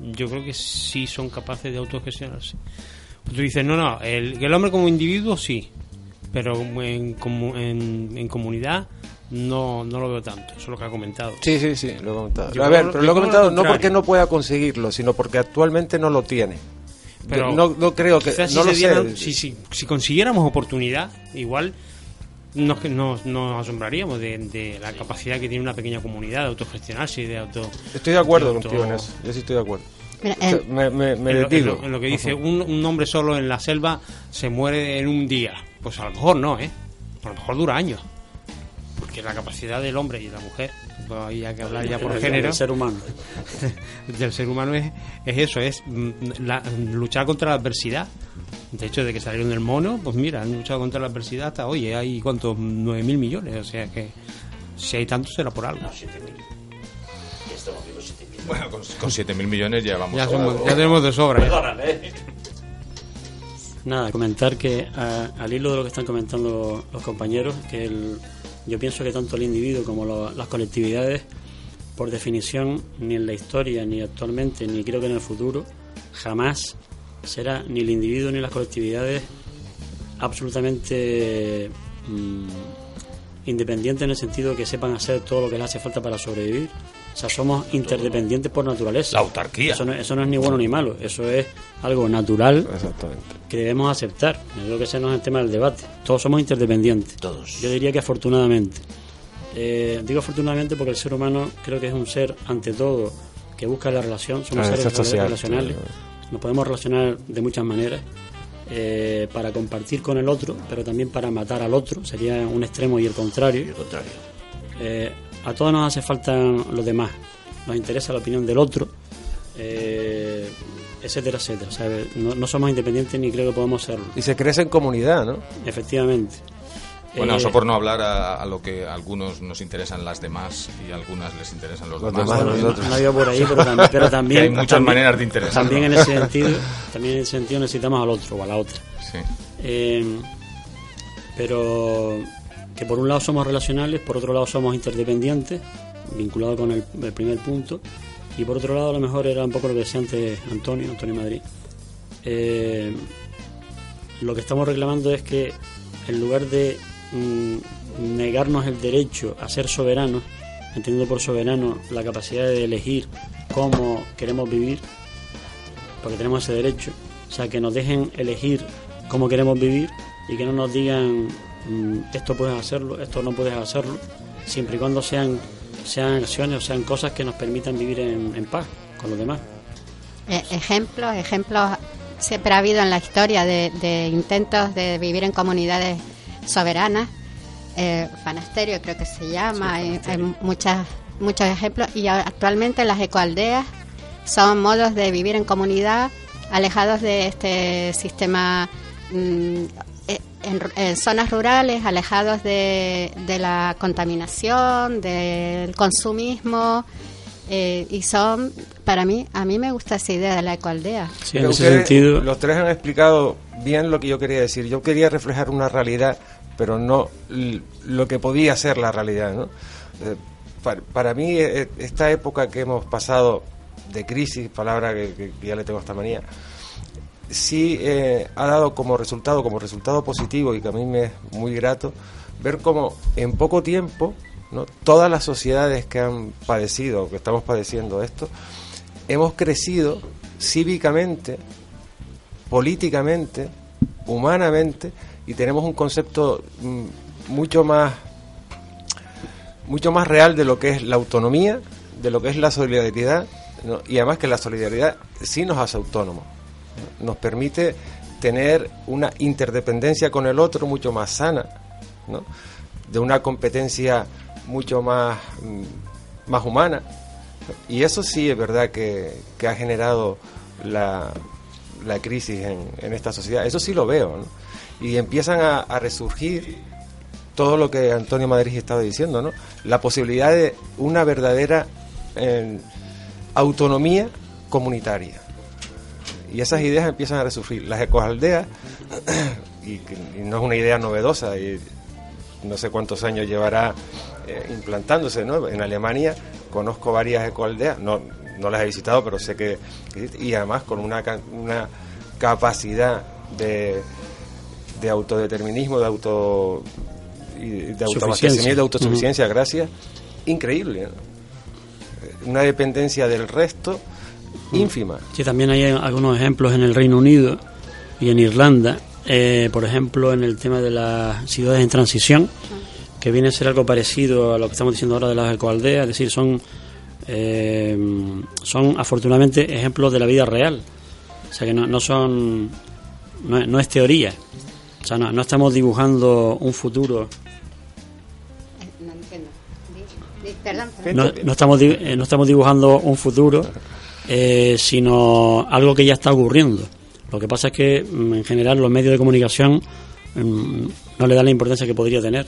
Speaker 5: yo creo que sí son capaces de autogestionarse. Pues tú dices, no, no, el, el hombre como individuo sí, pero en, en, en comunidad no, no lo veo tanto, eso es lo que ha comentado.
Speaker 4: Sí, sí, sí, lo he comentado.
Speaker 5: Yo
Speaker 4: a ver, pero lo he comentado
Speaker 5: lo
Speaker 4: no porque no pueda conseguirlo, sino porque actualmente no lo tiene.
Speaker 5: Pero
Speaker 4: no, no creo que...
Speaker 5: Si,
Speaker 4: lo
Speaker 5: dieran- si, si, si consiguiéramos oportunidad, igual nos, nos, nos asombraríamos de, de la capacidad que tiene una pequeña comunidad de autogestionarse y de auto...
Speaker 4: Estoy de acuerdo
Speaker 5: de auto-
Speaker 4: contigo en eso. Yo sí estoy de acuerdo.
Speaker 7: Mira,
Speaker 4: O sea,
Speaker 7: en-
Speaker 4: me me, me
Speaker 5: en, lo, en
Speaker 4: desdigo.
Speaker 5: lo- en lo que dice, un, un hombre solo en la selva se muere en un día. Pues a lo mejor no, ¿eh? A lo mejor dura años. Porque la capacidad del hombre y de la mujer, pues ahí hay que hablar ya por
Speaker 3: El-
Speaker 5: género,
Speaker 3: El ser humano.
Speaker 5: del ser humano es, es eso, es mm, la- luchar contra la adversidad. De hecho, de que salieron del mono, pues mira, han luchado contra la adversidad hasta hoy. Hay cuántos, 9 mil millones. O sea que si hay tantos será por algo.
Speaker 2: Bueno, con, con 7.000 millones ya vamos
Speaker 5: Ya, somos- ya tenemos de sobra. ¿eh?
Speaker 3: Nada, comentar que a- al hilo de lo que están comentando los compañeros, que el- yo pienso que tanto el individuo como las colectividades, por definición, ni en la historia, ni actualmente, ni creo que en el futuro, jamás será ni el individuo ni las colectividades absolutamente mm, independientes en el sentido de que sepan hacer todo lo que les hace falta para sobrevivir. O sea, somos interdependientes por naturaleza.
Speaker 2: La autarquía.
Speaker 3: Eso no, eso no es ni bueno ni malo, eso es algo natural
Speaker 4: Exactamente.
Speaker 3: que debemos aceptar. Yo creo que ese no es el tema del debate. Todos somos interdependientes.
Speaker 6: Todos.
Speaker 3: Yo diría que afortunadamente. Eh, digo afortunadamente porque el ser humano creo que es un ser, ante todo, que busca la relación. Somos
Speaker 4: Ah,
Speaker 3: seres
Speaker 4: es social,
Speaker 3: relacionales. Nos podemos relacionar de muchas maneras. eh, para compartir con el otro, pero también para matar al otro. Sería un extremo y el contrario.
Speaker 6: Al contrario.
Speaker 3: Eh, a todos nos hace falta los demás. Nos interesa la opinión del otro, eh, etcétera, etcétera. ¿sabes? No, no somos independientes ni creo que podamos serlo.
Speaker 4: Y se crece en comunidad, ¿no?
Speaker 3: Efectivamente.
Speaker 2: Bueno,
Speaker 3: Eh,
Speaker 2: eso por no hablar a, a lo que a algunos nos interesan las demás y a algunas les interesan los,
Speaker 4: Los
Speaker 2: demás.
Speaker 4: demás,
Speaker 2: ¿no?
Speaker 3: no, no por ahí, pero, tam- pero también.
Speaker 2: Hay muchas
Speaker 3: también-
Speaker 2: maneras de interesarnos.
Speaker 3: También en ese sentido, también en ese sentido necesitamos al otro o a la otra.
Speaker 2: Sí.
Speaker 3: Eh, pero que por un lado somos relacionales, por otro lado somos interdependientes, vinculado con el, primer punto, y por otro lado a lo mejor era un poco lo que decía antes Antonio, Antonio Madrid. Eh, lo que estamos reclamando es que en lugar de mm, negarnos el derecho a ser soberanos, entendiendo por soberano la capacidad de elegir cómo queremos vivir, porque tenemos ese derecho, o sea, que nos dejen elegir cómo queremos vivir y que no nos digan esto puedes hacerlo, esto no puedes hacerlo, siempre y cuando sean, sean acciones o sean cosas que nos permitan vivir en, en paz con los demás.
Speaker 7: Eh, ejemplos, ejemplos siempre ha habido en la historia de, de intentos de vivir en comunidades soberanas. Eh, Fanasterio creo que se llama, hay, hay muchas muchos ejemplos y actualmente las ecoaldeas son modos de vivir en comunidad alejados de este sistema mm, eh, en, zonas rurales, alejados de, de la contaminación, del consumismo, eh, y son, para mí, a mí me gusta esa idea de la ecoaldea.
Speaker 4: Sí, en ese sentido. Los tres han explicado bien lo que yo quería decir. Yo quería reflejar una realidad, pero no lo que podía ser la realidad. ¿no? Eh, para, mí, eh, esta época que hemos pasado de crisis, palabra que, ya le tengo esta manía, sí ha dado como resultado, como resultado positivo y que a mí me es muy grato, ver cómo en poco tiempo Todas las sociedades que han padecido, que estamos padeciendo esto, hemos crecido cívicamente, políticamente, humanamente, y tenemos un concepto mm, mucho más mucho más real de lo que es la autonomía, de lo que es la solidaridad, y además que la solidaridad sí nos hace autónomos, nos permite tener una interdependencia con el otro mucho más sana, de una competencia mucho más, mm, más humana. Y eso sí es verdad que, ha generado la, la crisis en, en, esta sociedad. Eso sí lo veo. Y empiezan a, resurgir todo lo que Antonio Madrid estaba diciendo, ¿no? la posibilidad de una verdadera autonomía comunitaria. Y esas ideas empiezan a resurgir. Las ecoaldeas, y, y no es una idea novedosa, y no sé cuántos años llevará eh, implantándose ¿no? en Alemania. Conozco varias ecoaldeas, no, no las he visitado, pero sé que, y además con una, una capacidad de, de autodeterminismo, de auto de autoabastecimiento, de autosuficiencia, gracias, increíble. Una dependencia del resto ínfima.
Speaker 3: Sí, también hay algunos ejemplos en el Reino Unido y en Irlanda, eh, por ejemplo, en el tema de las ciudades en transición que viene a ser algo parecido a lo que estamos diciendo ahora de las ecoaldeas, es decir, son, eh, son afortunadamente ejemplos de la vida real. O sea que no, no son, no, es teoría. O sea, no, estamos dibujando un futuro. No, no, estamos, eh, no estamos dibujando un futuro, eh, sino algo que ya está ocurriendo. Lo que pasa es que mm, en general los medios de comunicación mm, no le dan la importancia que podría tener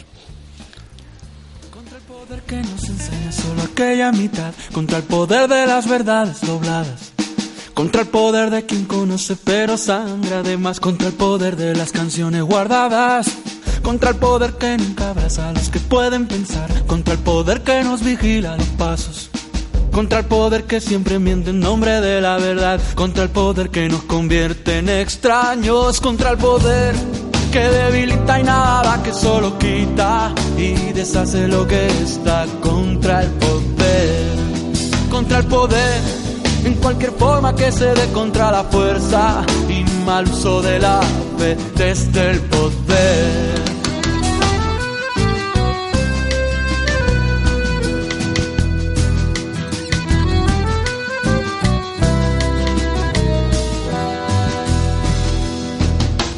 Speaker 8: que nos enseña solo aquella mitad contra el poder de las verdades dobladas. Contra el poder de quien conoce pero sangra además contra el poder de las canciones guardadas. Contra el poder que nunca abraza a los que pueden pensar. Contra el poder que nos vigila los pasos. Contra el poder que siempre miente en nombre de la verdad. Contra el poder que nos convierte en extraños. Contra el poder que debilita y nada que solo quita y deshace lo que está contra el poder, contra el poder, en cualquier forma que se dé contra la fuerza y mal uso de la fe desde el poder.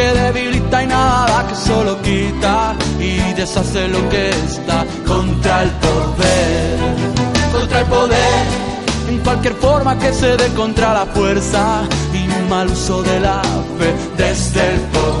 Speaker 8: que debilita y nada que solo quita y deshace lo que está contra el poder, contra el poder, en cualquier forma que se dé contra la fuerza y mal uso de la fe desde el poder.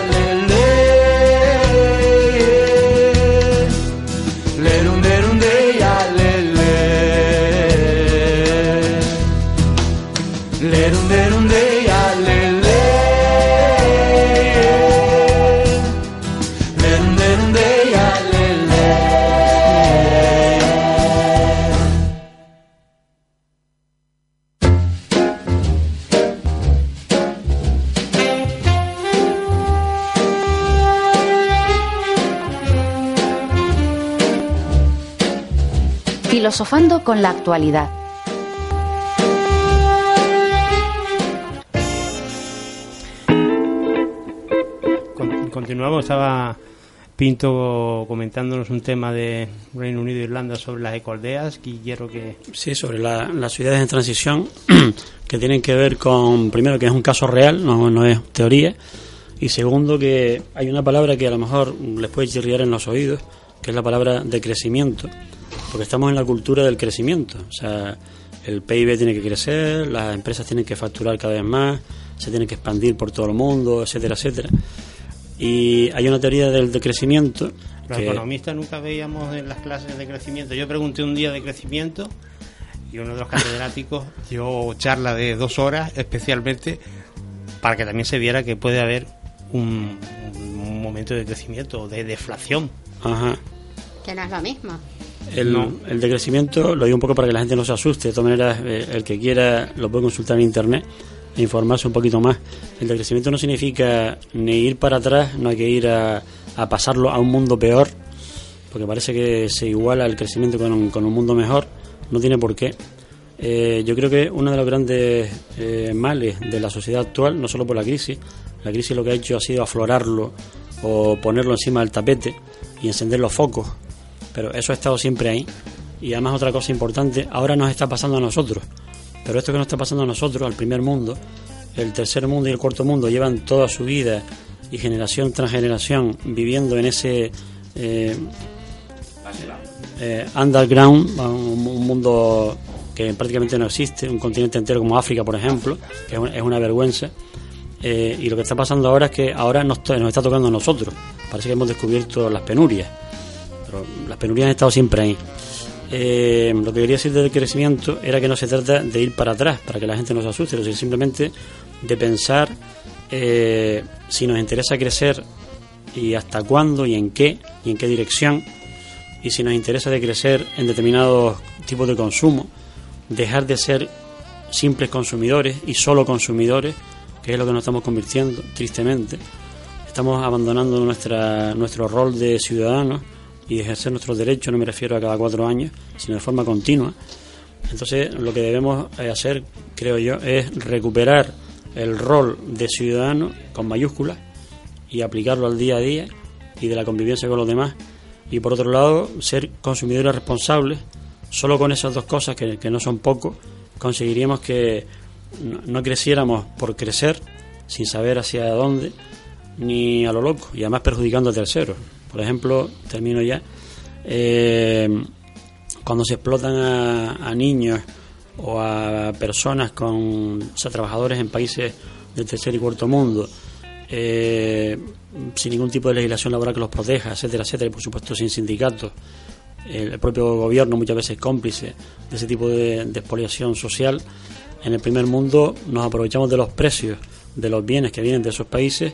Speaker 9: Filosofando con la actualidad.
Speaker 5: Con- continuamos, estaba Pinto comentándonos un tema de Reino Unido e Irlanda sobre las ecoaldeas. Y quiero que...
Speaker 3: Sí, sobre la- las ciudades en transición que tienen que ver con, primero, que es un caso real, no, no es teoría, y segundo, que hay una palabra que a lo mejor les puede chirriar en los oídos, que es la palabra de crecimiento, porque estamos en la cultura del crecimiento, o sea, el PIB tiene que crecer, las empresas tienen que facturar cada vez más, se tienen que expandir por todo el mundo, etcétera, etcétera. Y hay una teoría del decrecimiento
Speaker 5: Los
Speaker 3: que-
Speaker 5: economistas nunca veíamos en las clases de crecimiento. Yo pregunté un día de crecimiento y uno de los catedráticos dio charla de dos horas especialmente para que también se viera que puede haber un, un momento de crecimiento, de deflación.
Speaker 3: Ajá.
Speaker 7: Que no es lo mismo.
Speaker 3: El,
Speaker 5: No.
Speaker 3: el decrecimiento, lo digo un poco para que la gente no se asuste, de todas maneras, eh, el que quiera lo puede consultar en internet e informarse un poquito más. El decrecimiento no significa ni ir para atrás, no hay que ir a, a pasarlo a un mundo peor, porque parece que se iguala el crecimiento con un, con un mundo mejor, no tiene por qué. Eh, yo creo que uno de los grandes eh, males de la sociedad actual, no solo por la crisis, la crisis lo que ha hecho ha sido aflorarlo o ponerlo encima del tapete y encender los focos, pero eso ha estado siempre ahí. Y además otra cosa importante, ahora nos está pasando a nosotros, pero esto que nos está pasando a nosotros, al primer mundo, el tercer mundo y el cuarto mundo llevan toda su vida y generación tras generación viviendo en ese eh, eh, underground, un, un mundo que prácticamente no existe, un continente entero como África, por ejemplo, que es una, vergüenza. Eh, y lo que está pasando ahora es que ahora nos está tocando a nosotros. Parece que hemos descubierto las penurias, las penurias han estado siempre ahí. Eh, lo que quería decir del crecimiento era que no se trata de ir para atrás, para que la gente no se asuste, sino simplemente de pensar eh, si nos interesa crecer y hasta cuándo y en qué y en qué dirección y si nos interesa de crecer en determinados tipos de consumo, dejar de ser simples consumidores y solo consumidores, que es lo que nos estamos convirtiendo, tristemente. Estamos abandonando nuestra, nuestro rol de ciudadanos y ejercer nuestros derechos, no me refiero a cada cuatro años, sino de forma continua. Entonces, lo que debemos eh, hacer, creo yo, es recuperar el rol de ciudadano con mayúsculas y aplicarlo al día a día y de la convivencia con los demás. Y por otro lado, ser consumidores responsables. Solo con esas dos cosas, que, que no son poco, conseguiríamos que no, no creciéramos por crecer, sin saber hacia dónde, ni a lo loco, y además perjudicando a terceros. Por ejemplo, termino ya, eh, cuando se explotan a, a niños o a personas con, o sea, trabajadores en países del tercer y cuarto mundo, eh, sin ningún tipo de legislación laboral que los proteja, etcétera, etcétera, y por supuesto sin sindicatos. El, propio gobierno muchas veces cómplice de ese tipo de, de expoliación social. En el primer mundo nos aprovechamos de los precios de los bienes que vienen de esos países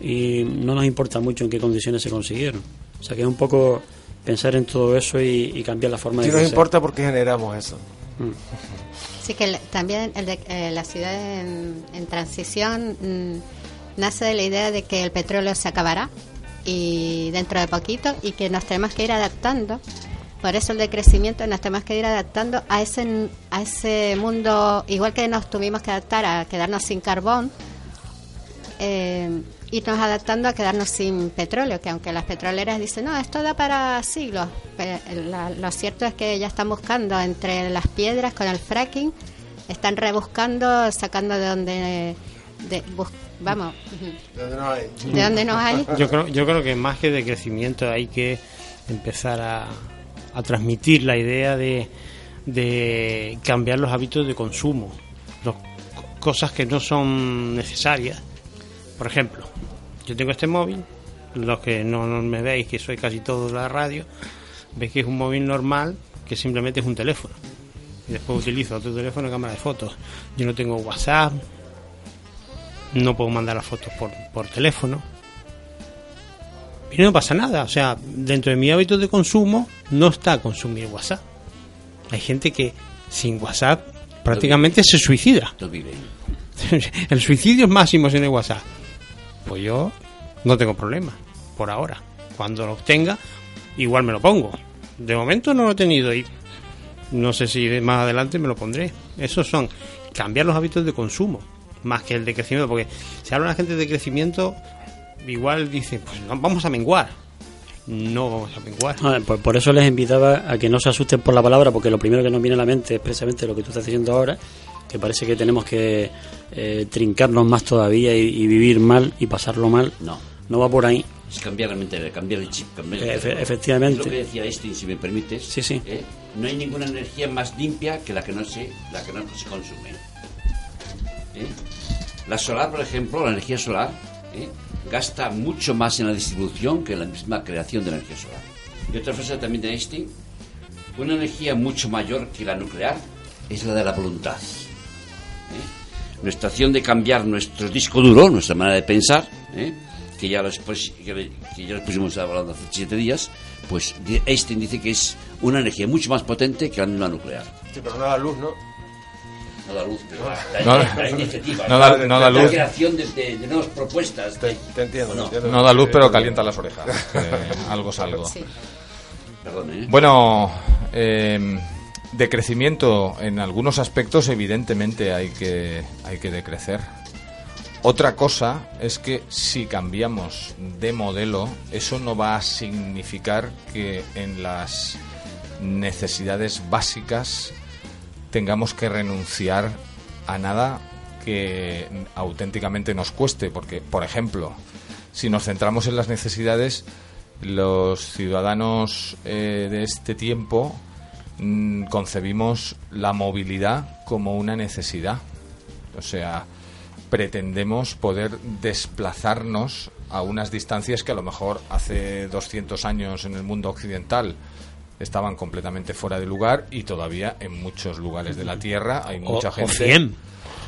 Speaker 3: y no nos importa mucho en qué condiciones se consiguieron. O sea que es un poco pensar en todo eso y, y cambiar la forma
Speaker 4: Si
Speaker 3: de
Speaker 4: nos
Speaker 3: crecer.
Speaker 4: importa porque generamos eso.
Speaker 7: Sí que el- también el de, eh, la ciudad en, en transición mm, nace de la idea de que el petróleo se acabará y dentro de poquito y que nos tenemos que ir adaptando Por eso el decrecimiento nos tenemos que ir adaptando a ese, a ese mundo, igual que nos tuvimos que adaptar a quedarnos sin carbón, eh, irnos adaptando a quedarnos sin petróleo, que aunque las petroleras dicen, no, esto da para siglos, pero la- lo cierto es que ya están buscando entre las piedras con el fracking, están rebuscando, sacando de donde, de, bus- vamos, de donde no hay.
Speaker 5: Yo creo, yo creo que más que de crecimiento hay que empezar a, a transmitir la idea de, de cambiar los hábitos de consumo, los, cosas que no son necesarias. Por ejemplo, yo tengo este móvil, los que no, no me veis, que soy casi todo de la radio, veis que es un móvil normal, que simplemente es un teléfono. Y después utilizo otro teléfono cámara de fotos. Yo no tengo WhatsApp, no puedo mandar las fotos por, por teléfono. Y no pasa nada, o sea, dentro de mi hábito de consumo no está consumir WhatsApp. Hay gente que sin WhatsApp prácticamente se suicida. El suicidio es máximo sin el WhatsApp. Pues yo no tengo problema, por ahora. Cuando lo tenga, igual me lo pongo. De momento no lo he tenido y no sé si más adelante me lo pondré. Esos son cambiar los hábitos de consumo, más que el de crecimiento, porque si habla la gente de crecimiento, igual dice, pues no, vamos a menguar. No vamos a menguar.
Speaker 3: Ah, por, por eso les invitaba a que no se asusten por la palabra, porque lo primero que nos viene a la mente es precisamente lo que tú estás diciendo ahora, que parece que tenemos que eh, trincarnos más todavía y, y vivir mal y pasarlo mal.
Speaker 6: No.
Speaker 3: No va por ahí.
Speaker 6: Es cambiar la cambiar el chip. Cambiar el
Speaker 3: Efe- efectivamente.
Speaker 6: Es lo que decía Einstein, si me permites.
Speaker 3: Sí, sí.
Speaker 6: ¿eh? No hay ninguna energía más limpia que la que no se, la que no se consume. ¿eh? La solar, por ejemplo, la energía solar, ¿eh? gasta mucho más en la distribución que en la misma creación de energía solar. Y otra frase también de Einstein, una energía mucho mayor que la nuclear es la de la voluntad. ¿Eh? Nuestra acción de cambiar nuestro disco duro, nuestra manera de pensar, ¿eh? que, ya expus- que, que ya lo pusimos hablando hace siete días, pues Einstein dice que es una energía mucho más potente que la misma nuclear.
Speaker 4: Sí, pero no da luz, ¿no?
Speaker 6: No da luz, pero la,
Speaker 2: No-
Speaker 6: la- la iniciativa,
Speaker 2: no da-
Speaker 6: la-
Speaker 2: no da
Speaker 6: la
Speaker 2: luz.
Speaker 6: creación de, de- de nuevas propuestas.
Speaker 4: Te, te entiendo,
Speaker 6: No.
Speaker 4: te entiendo.
Speaker 2: No da luz, pero calienta las orejas. algo es algo.
Speaker 7: Sí.
Speaker 6: Perdón, ¿eh?
Speaker 2: Bueno, eh, de crecimiento en algunos aspectos evidentemente hay que, hay que decrecer. Otra cosa es que si cambiamos de modelo, eso no va a significar que en las necesidades básicas tengamos que renunciar a nada que auténticamente nos cueste, porque, por ejemplo, si nos centramos en las necesidades, los ciudadanos eh, de este tiempo mm, concebimos la movilidad como una necesidad. O sea, pretendemos poder desplazarnos a unas distancias que a lo mejor hace 200 años en el mundo occidental estaban completamente fuera de lugar y todavía en muchos lugares de la Tierra hay
Speaker 5: O-
Speaker 2: mucha
Speaker 5: o
Speaker 2: gente.
Speaker 5: 100.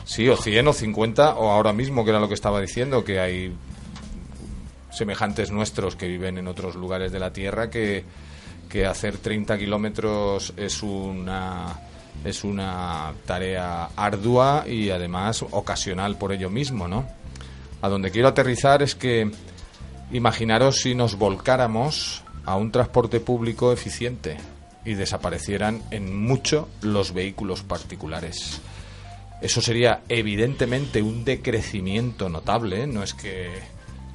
Speaker 2: Sí, o 100 o 50 o ahora mismo, que era lo que estaba diciendo, que hay semejantes nuestros que viven en otros lugares de la Tierra que, que hacer 30 kilómetros es una es una tarea ardua y además ocasional por ello mismo, ¿no? A donde quiero aterrizar es que imaginaros si nos volcáramos a un transporte público eficiente y desaparecieran en mucho los vehículos particulares. Eso sería evidentemente un decrecimiento notable, ¿eh? no es que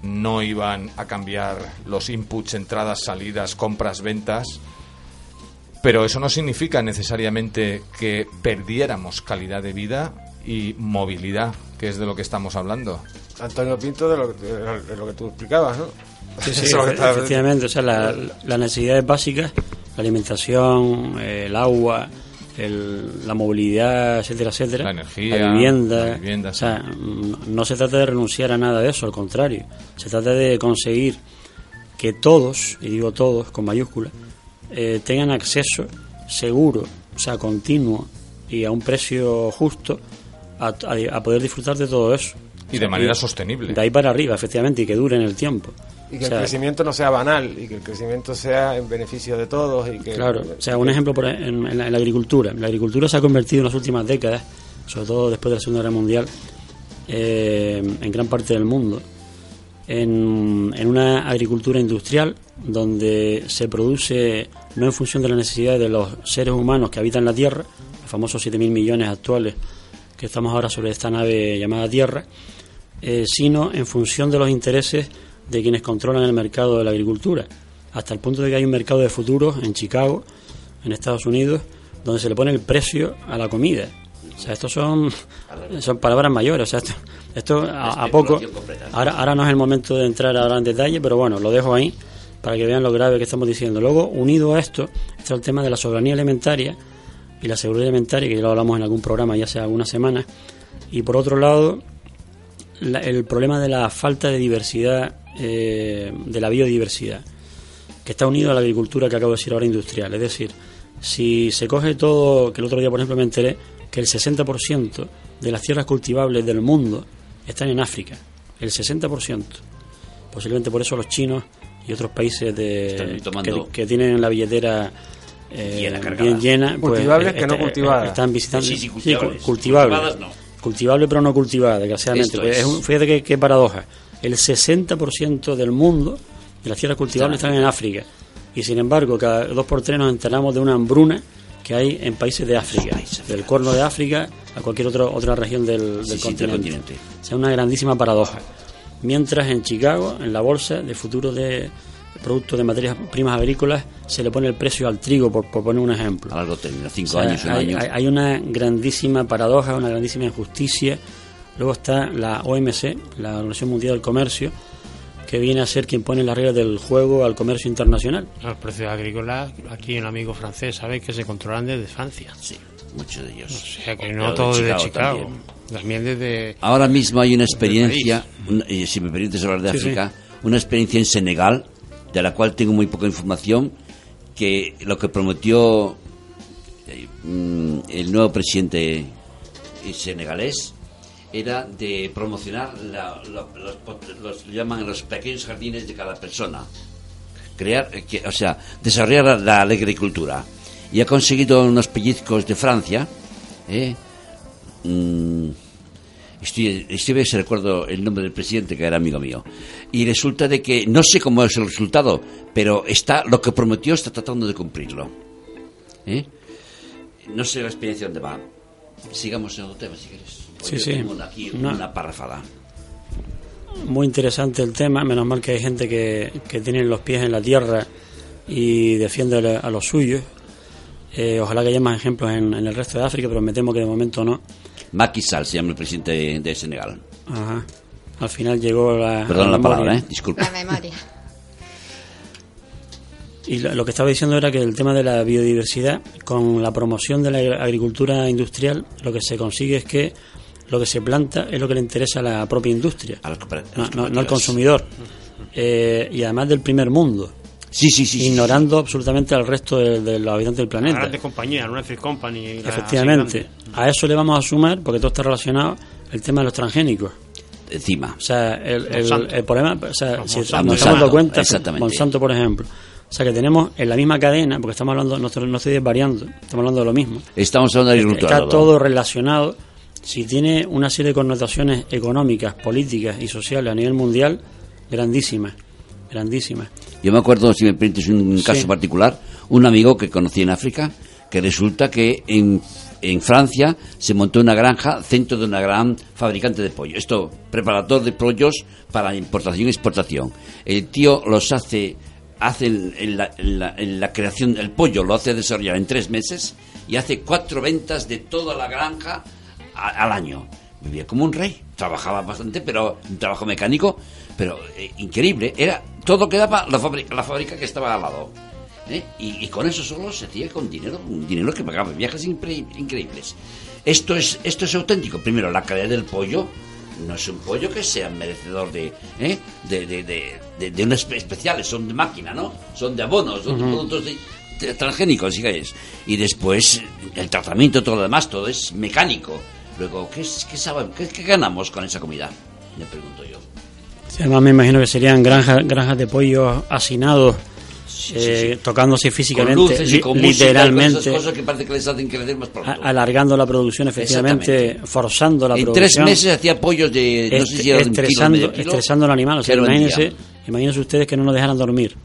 Speaker 2: no iban a cambiar los inputs, entradas, salidas, compras, ventas, pero eso no significa necesariamente que perdiéramos calidad de vida y movilidad, que es de lo que estamos hablando.
Speaker 4: Antonio Pinto, de lo, que- de lo que tú explicabas, ¿no?
Speaker 3: Sí, sí,
Speaker 4: estaba-
Speaker 3: efectivamente, o sea, la- las necesidades básicas, la alimentación, eh, el agua, el- la movilidad, etcétera, etcétera,
Speaker 2: La energía,
Speaker 3: la vivienda,
Speaker 2: la vivienda,
Speaker 3: o sea, no se trata de renunciar a nada de eso, al contrario, se trata de conseguir que todos, y digo todos con mayúsculas, eh, tengan acceso seguro, o sea, continuo y a un precio justo a, a- a poder disfrutar de todo eso.
Speaker 2: Y de manera sostenible.
Speaker 3: De ahí para arriba, efectivamente, y que dure en el tiempo.
Speaker 4: Y que
Speaker 3: O sea,
Speaker 4: el crecimiento no sea banal, y que el crecimiento sea en beneficio de todos. Y que,
Speaker 3: Claro, o sea, un ejemplo por- en, en la, en la agricultura. La agricultura se ha convertido en las últimas décadas, sobre todo después de la Segunda Guerra Mundial, eh, en gran parte del mundo, en, en una agricultura industrial donde se produce no en función de la necesidad de los seres humanos que habitan la Tierra, los famosos 7.000 millones actuales que estamos ahora sobre esta nave llamada Tierra, eh, sino en función de los intereses de quienes controlan el mercado de la agricultura, hasta el punto de que hay un mercado de futuros en Chicago, en Estados Unidos, donde se le pone el precio a la comida. O sea, estos son, son palabras mayores. O sea, esto, esto a, a poco. Ahora, ahora no es el momento de entrar ahora en detalle, pero bueno, lo dejo ahí para que vean lo grave que estamos diciendo. Luego, unido a esto, está el tema de la soberanía alimentaria y la seguridad alimentaria, que ya lo hablamos en algún programa ya hace algunas semanas. Y por otro lado, la- el problema de la falta de diversidad, eh, de la biodiversidad, que está unido a la agricultura que acabo de decir ahora industrial. Es decir, si se coge todo, que el otro día por ejemplo me enteré que el 60% de las tierras cultivables del mundo están en África, el 60%. Posiblemente por eso los chinos y otros países de, que, que tienen la billetera eh,
Speaker 6: Llena,
Speaker 3: bien llena, pues,
Speaker 4: Cultivables que no
Speaker 3: este-
Speaker 4: cultivadas.
Speaker 3: están visitando
Speaker 6: Sí, sí,
Speaker 3: sí,
Speaker 6: cultivables.
Speaker 3: cu- cultivables.
Speaker 6: Cultivadas no.
Speaker 3: Cultivable pero no cultivada, desgraciadamente. Pues
Speaker 6: es.
Speaker 3: es un- fíjate qué, qué paradoja. El 60% del mundo de las tierras cultivables están en África. Y sin embargo, cada dos por tres nos enteramos de una hambruna que hay en países de África, del Cuerno de África a cualquier otro, otra región del, del
Speaker 6: Sí,
Speaker 3: continente.
Speaker 6: continente.
Speaker 3: O sea, una grandísima paradoja. Mientras en Chicago, en la bolsa de futuros de productos de materias primas agrícolas, se le pone el precio al trigo, por, por poner un ejemplo.
Speaker 6: A largo término, cinco
Speaker 3: O sea,
Speaker 6: años, un
Speaker 3: hay,
Speaker 6: año.
Speaker 3: hay- hay una grandísima paradoja, una grandísima injusticia. Luego está la OMC, la Organización Mundial del Comercio, que viene a ser quien pone las reglas del juego al comercio internacional.
Speaker 5: Los precios agrícolas, aquí un amigo francés sabe que se controlan desde Francia.
Speaker 6: Sí, muchos de ellos.
Speaker 5: O sea que
Speaker 6: Pero
Speaker 5: no
Speaker 6: de
Speaker 5: todo desde Chicago.
Speaker 6: también.
Speaker 5: También, desde.
Speaker 6: Ahora mismo hay una experiencia, una- si me permites hablar de
Speaker 3: Sí,
Speaker 6: África, una experiencia en Senegal, de la cual tengo muy poca información, que lo que prometió mm, el nuevo presidente senegalés era de promocionar la- lo- los, los- lo llaman los pequeños jardines de cada persona crear eh, que, o sea desarrollar la, la agricultura y ha conseguido unos pellizcos de Francia ¿eh? Mm, Estoy, estoy a si recuerdo el nombre del presidente que era amigo mío. Y resulta de que no sé cómo es el resultado, pero está lo que prometió está tratando de cumplirlo. ¿Eh? No sé la experiencia dónde va. Sigamos en otro tema si quieres.
Speaker 3: Sí, sí.
Speaker 6: tengo aquí
Speaker 3: No.
Speaker 6: una parrafada.
Speaker 3: Muy interesante el tema, menos mal que hay gente que, que tiene los pies en la tierra y defiende a a los suyos. Eh, ojalá que haya más ejemplos en, en el resto de África, pero me temo que de momento no.
Speaker 6: Macky Sall se llama el presidente de, de Senegal.
Speaker 3: Ajá. Al final llegó la.
Speaker 6: Perdón la
Speaker 3: memoria.
Speaker 6: palabra, ¿eh? Disculpa.
Speaker 7: La memoria.
Speaker 3: Y lo, lo que estaba diciendo era que el tema de la biodiversidad, con la promoción de la agri- agricultura industrial, lo que se consigue es que lo que se planta es lo que le interesa a la propia industria,
Speaker 6: A los cooper- a
Speaker 3: no,
Speaker 6: los
Speaker 3: no- no al consumidor. Eh, y además del primer mundo,
Speaker 6: Sí, sí, sí. sí,
Speaker 3: ignorando absolutamente al resto de, de los habitantes del
Speaker 5: La
Speaker 3: planeta.
Speaker 5: grandes compañías, una Free Company. la-
Speaker 3: Efectivamente. A eso le vamos a sumar, porque todo está relacionado, el tema de los transgénicos.
Speaker 6: Encima.
Speaker 3: O sea, el, el,
Speaker 5: Monsanto.
Speaker 3: el problema, o sea,
Speaker 5: Los
Speaker 3: si
Speaker 5: Monsanto.
Speaker 3: nos hemos dado cuenta,
Speaker 6: Exactamente.
Speaker 3: Monsanto, por ejemplo. O sea, que tenemos en la misma cadena, porque estamos hablando, no estoy, no estoy desvariando, estamos hablando de lo mismo.
Speaker 6: Estamos hablando de agricultura.
Speaker 3: Está todo relacionado. Si tiene una serie de connotaciones económicas, políticas y sociales a nivel mundial, grandísimas, grandísimas.
Speaker 6: Yo me acuerdo, si me permites un
Speaker 3: Sí.
Speaker 6: caso particular, un amigo que conocí en África, que resulta que en, en Francia se montó una granja, centro de una gran fabricante de pollo. Esto, preparador de pollos para importación y exportación. El tío los hace, hace en, en la, en la- en la creación del pollo, lo hace desarrollar en tres meses y hace cuatro ventas de toda la granja a- al año. Vivía como un rey, trabajaba bastante, pero un trabajo mecánico, pero eh, increíble. Era todo quedaba la fábrica, la fábrica que estaba al lado. ¿eh? Y, y con eso solo se hacía con dinero, un dinero que pagaba, viajes increíbles. Esto es, esto es auténtico. Primero, la calidad del pollo no es un pollo que sea merecedor de, ¿eh? de, de, de, de- unas espe- especiales, son de máquina, ¿no? Son de abonos, son de productos de- transgénicos, ¿sí? y después el tratamiento, todo lo demás, todo es mecánico. Luego, ¿qué, es- qué, sabe- qué- qué ganamos con esa comida? Me pregunto yo.
Speaker 3: Además, me imagino que serían granjas, granjas de pollos hacinados eh, tocándose
Speaker 6: Con
Speaker 3: físicamente,
Speaker 6: luces y
Speaker 3: li-
Speaker 6: con música y con
Speaker 3: literalmente,
Speaker 6: esas cosas que parece que les hacen crecer más pronto.
Speaker 3: a- alargando la producción, efectivamente, forzando la
Speaker 6: en
Speaker 3: producción.
Speaker 6: tres meses hacía pollos de, no sé si era de un kilo,
Speaker 3: estresando,
Speaker 6: kilo,
Speaker 3: estresando al animal. O sea, imagínense, imagínense ustedes que no nos dejaran dormir.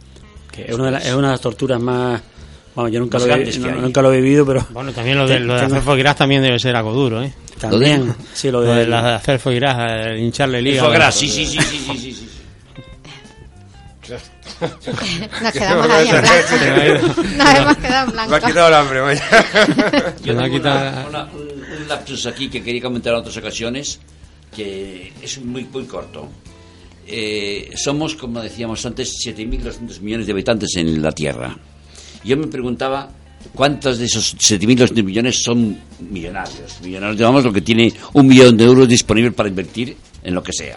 Speaker 3: Que es una, de las- es una de las torturas más. Bueno, yo nunca, lo he, no- nunca lo he vivido, pero
Speaker 5: Bueno, también lo de, lo de hacer foie gras también debe ser algo duro, ¿eh?
Speaker 3: también. Sí, lo
Speaker 5: Lo
Speaker 3: de,
Speaker 5: de la- de hacer foie gras, el hincharle el
Speaker 6: El
Speaker 5: hígado.
Speaker 6: foie gras, sí, sí, sí, sí, sí, sí, sí.
Speaker 7: Nos quedamos ahí en blanco. Nos hemos quedado en
Speaker 4: Me ha
Speaker 7: blanco.
Speaker 4: quitado el hambre, vaya.
Speaker 6: Yo tengo
Speaker 5: quitado-
Speaker 6: una- una- un, un lapsus aquí que quería comentar en otras ocasiones, que es muy, muy corto. Eh, somos, como decíamos antes, 7.200 millones de habitantes en la Tierra. Yo me preguntaba cuántos de esos 7.200 millones son millonarios. Millonarios, digamos, lo que tiene un millón de euros disponible para invertir en lo que sea.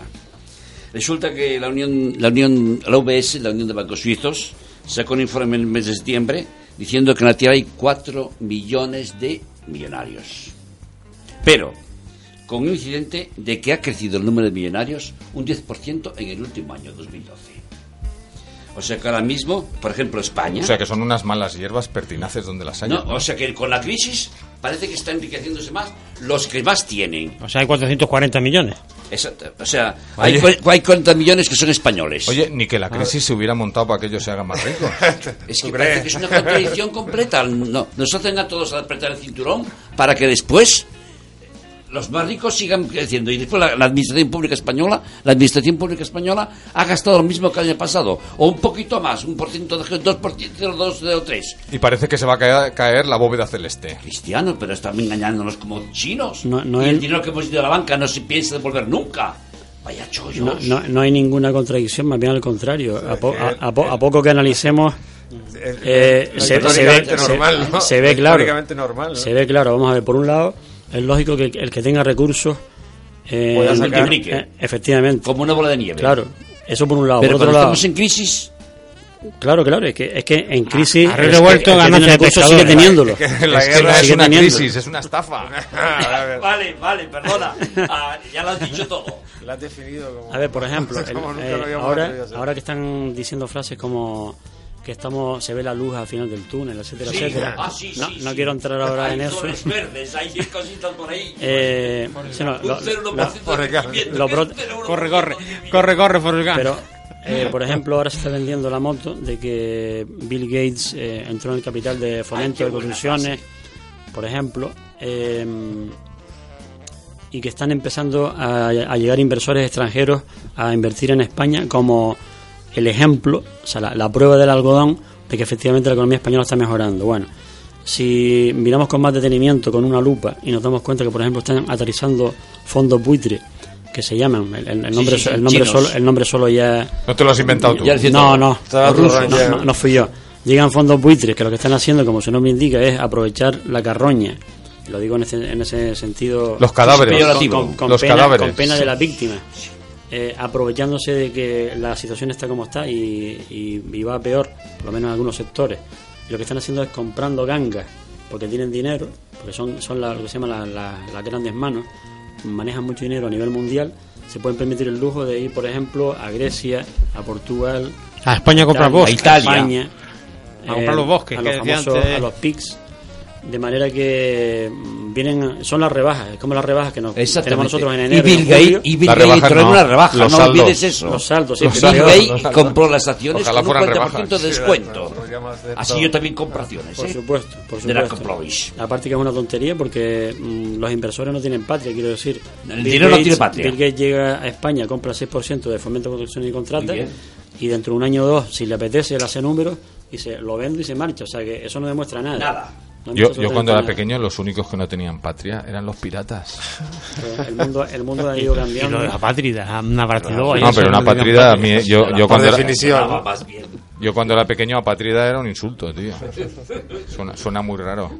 Speaker 6: Resulta que la Unión, la Unión, la UBS, la Unión de Bancos Suizos, sacó un informe en el mes de septiembre diciendo que en la Tierra hay 4 millones de millonarios. Pero, con un incidente de que ha crecido el número de millonarios un 10% en el último año, 2012. O sea que ahora mismo, por ejemplo, España...
Speaker 2: O sea que son unas malas hierbas pertinaces donde las hay.
Speaker 6: no, o sea que con la crisis parece que está enriqueciéndose más los que más tienen.
Speaker 5: O sea, hay 440 millones.
Speaker 6: Exacto. O sea, hay,
Speaker 2: Oye.
Speaker 6: hay 40 millones que son españoles.
Speaker 2: Oye, ni que la crisis se hubiera montado para que ellos se hagan más ricos.
Speaker 6: Es que parece que es una contradicción completa. No, nos hacen a todos a apretar el cinturón para que después los más ricos sigan creciendo. Y después la, la administración pública española, la administración pública española ha gastado lo mismo que el año pasado, o un poquito más, un por ciento de dos por ciento, dos o tres.
Speaker 2: Y parece que se va a caer, caer la bóveda celeste.
Speaker 6: Cristianos, pero están engañándonos como chinos.
Speaker 3: No- no
Speaker 6: y el dinero que hemos ido a la banca no se piensa devolver nunca. Vaya chollos.
Speaker 3: no, no, no hay ninguna contradicción, más bien al contrario. A, po- a- a po- a poco que analicemos, eh, se, se ve, se-
Speaker 4: normal, ¿no?
Speaker 3: se ve claro.
Speaker 4: Normal, ¿no?
Speaker 3: Se ve claro. Vamos a ver, por un lado, es lógico que el que tenga recursos. Eh,
Speaker 4: Pueda sacar-
Speaker 6: multiplique.
Speaker 3: eh, efectivamente.
Speaker 6: Como una bola de nieve.
Speaker 3: Claro, eso por un lado.
Speaker 6: Pero
Speaker 3: por otro lado,
Speaker 6: estamos en crisis,
Speaker 3: claro, claro, es que, es que en crisis.
Speaker 5: a
Speaker 3: es que-
Speaker 5: revuelto,
Speaker 3: el que tiene
Speaker 5: pescadores.
Speaker 3: sigue teniéndolo.
Speaker 4: Que la
Speaker 2: es que
Speaker 4: guerra
Speaker 2: no es una
Speaker 3: teniendo.
Speaker 2: crisis, es una estafa.
Speaker 6: Vale, vale, perdona. Ah, ya lo has dicho todo.
Speaker 4: Lo has definido como...
Speaker 3: A ver, por ejemplo, el- eh, ahora, ahora que están diciendo frases como que estamos se ve la luz al final del túnel, etcétera,
Speaker 6: Sí,
Speaker 3: etcétera.
Speaker 6: ah, sí,
Speaker 3: no,
Speaker 6: sí,
Speaker 3: no
Speaker 6: sí.
Speaker 3: quiero entrar ahora
Speaker 6: Hay
Speaker 3: en eso.
Speaker 6: verdes, hay cositas por ahí.
Speaker 3: Eh, sí, no, lo-
Speaker 6: 0,1% de crecimiento,
Speaker 3: lo
Speaker 6: que
Speaker 3: brot-
Speaker 6: es un 0,1%
Speaker 5: Corre, corre,
Speaker 6: crecimiento.
Speaker 5: corre, corre, Forrest Gump.
Speaker 3: pero, eh, por ejemplo, ahora se está vendiendo la moto de que Bill Gates eh, entró en el capital de fomento de construcciones, por ejemplo, eh, y que están empezando a, a llegar inversores extranjeros a invertir en España como el ejemplo, o sea, la, la prueba del algodón de que efectivamente la economía española está mejorando. Bueno, si miramos con más detenimiento, con una lupa, y nos damos cuenta que, por ejemplo, están aterrizando fondos buitre, que se llaman, el, el- el nombre,
Speaker 6: sí, sí,
Speaker 3: el, nombre solo, el nombre solo ya...
Speaker 2: No te lo has inventado tú.
Speaker 3: No, no, no, no, no fui yo. Llegan fondos buitres que lo que están haciendo, como su nombre indica, es aprovechar la carroña. Lo digo en ese, en ese sentido.
Speaker 2: Los cadáveres.
Speaker 3: Con, con
Speaker 2: Los
Speaker 3: pena,
Speaker 2: cadáveres.
Speaker 3: con pena de las víctimas. Eh, aprovechándose de que la situación está como está y, y- y va peor, por lo menos en algunos sectores. Y lo que están haciendo es comprando gangas, porque tienen dinero, porque son, son la- lo que se llama la- la- las grandes manos, manejan mucho dinero a nivel mundial, se pueden permitir el lujo de ir, por ejemplo, a Grecia, a Portugal,
Speaker 5: a España compra
Speaker 3: Italia,
Speaker 5: bosques.
Speaker 6: Italia.
Speaker 3: España,
Speaker 5: A comprar los bosques,
Speaker 3: a los famosos, a los PICs, de manera que mm, vienen, son las rebajas, es como las rebajas que nos tenemos nosotros en
Speaker 6: y
Speaker 3: enero.
Speaker 6: Bill
Speaker 3: en
Speaker 6: Gates, y Bill Gates trae
Speaker 2: no,
Speaker 6: una rebaja,
Speaker 2: los
Speaker 6: no
Speaker 2: saldos.
Speaker 6: olvides eso.
Speaker 3: Los saldos, sí,
Speaker 2: Los
Speaker 6: Bill. Gates compró las acciones
Speaker 2: Ojalá
Speaker 6: con un
Speaker 2: fueran
Speaker 6: 40% de descuento. Así yo también compro acciones,
Speaker 3: Por
Speaker 6: ¿eh?
Speaker 3: supuesto, por
Speaker 6: De la
Speaker 3: supuesto.
Speaker 6: Complovis.
Speaker 3: Aparte que es una tontería porque mm, los inversores no tienen patria, quiero decir.
Speaker 6: El dinero no tiene patria.
Speaker 3: Bill Gates llega a España, compra el 6% de fomento, construcción y contrata y dentro de un año o dos, si le apetece, él hace números y se lo vende y se marcha. O sea que eso no demuestra nada.
Speaker 6: Nada.
Speaker 3: No
Speaker 2: Yo, yo cuando era pequeño los únicos que no tenían patria eran los piratas.
Speaker 3: El mundo, el mundo ha ido
Speaker 5: Y
Speaker 3: cambiando.
Speaker 5: lo de la patria, una partida.
Speaker 2: No,
Speaker 5: eso
Speaker 2: pero una
Speaker 5: no tenían
Speaker 2: patrida, a mí, yo, yo, cuando era,
Speaker 4: definición. ¿no?
Speaker 2: yo cuando era pequeño apatrida era un insulto, tío. Suena, suena muy raro.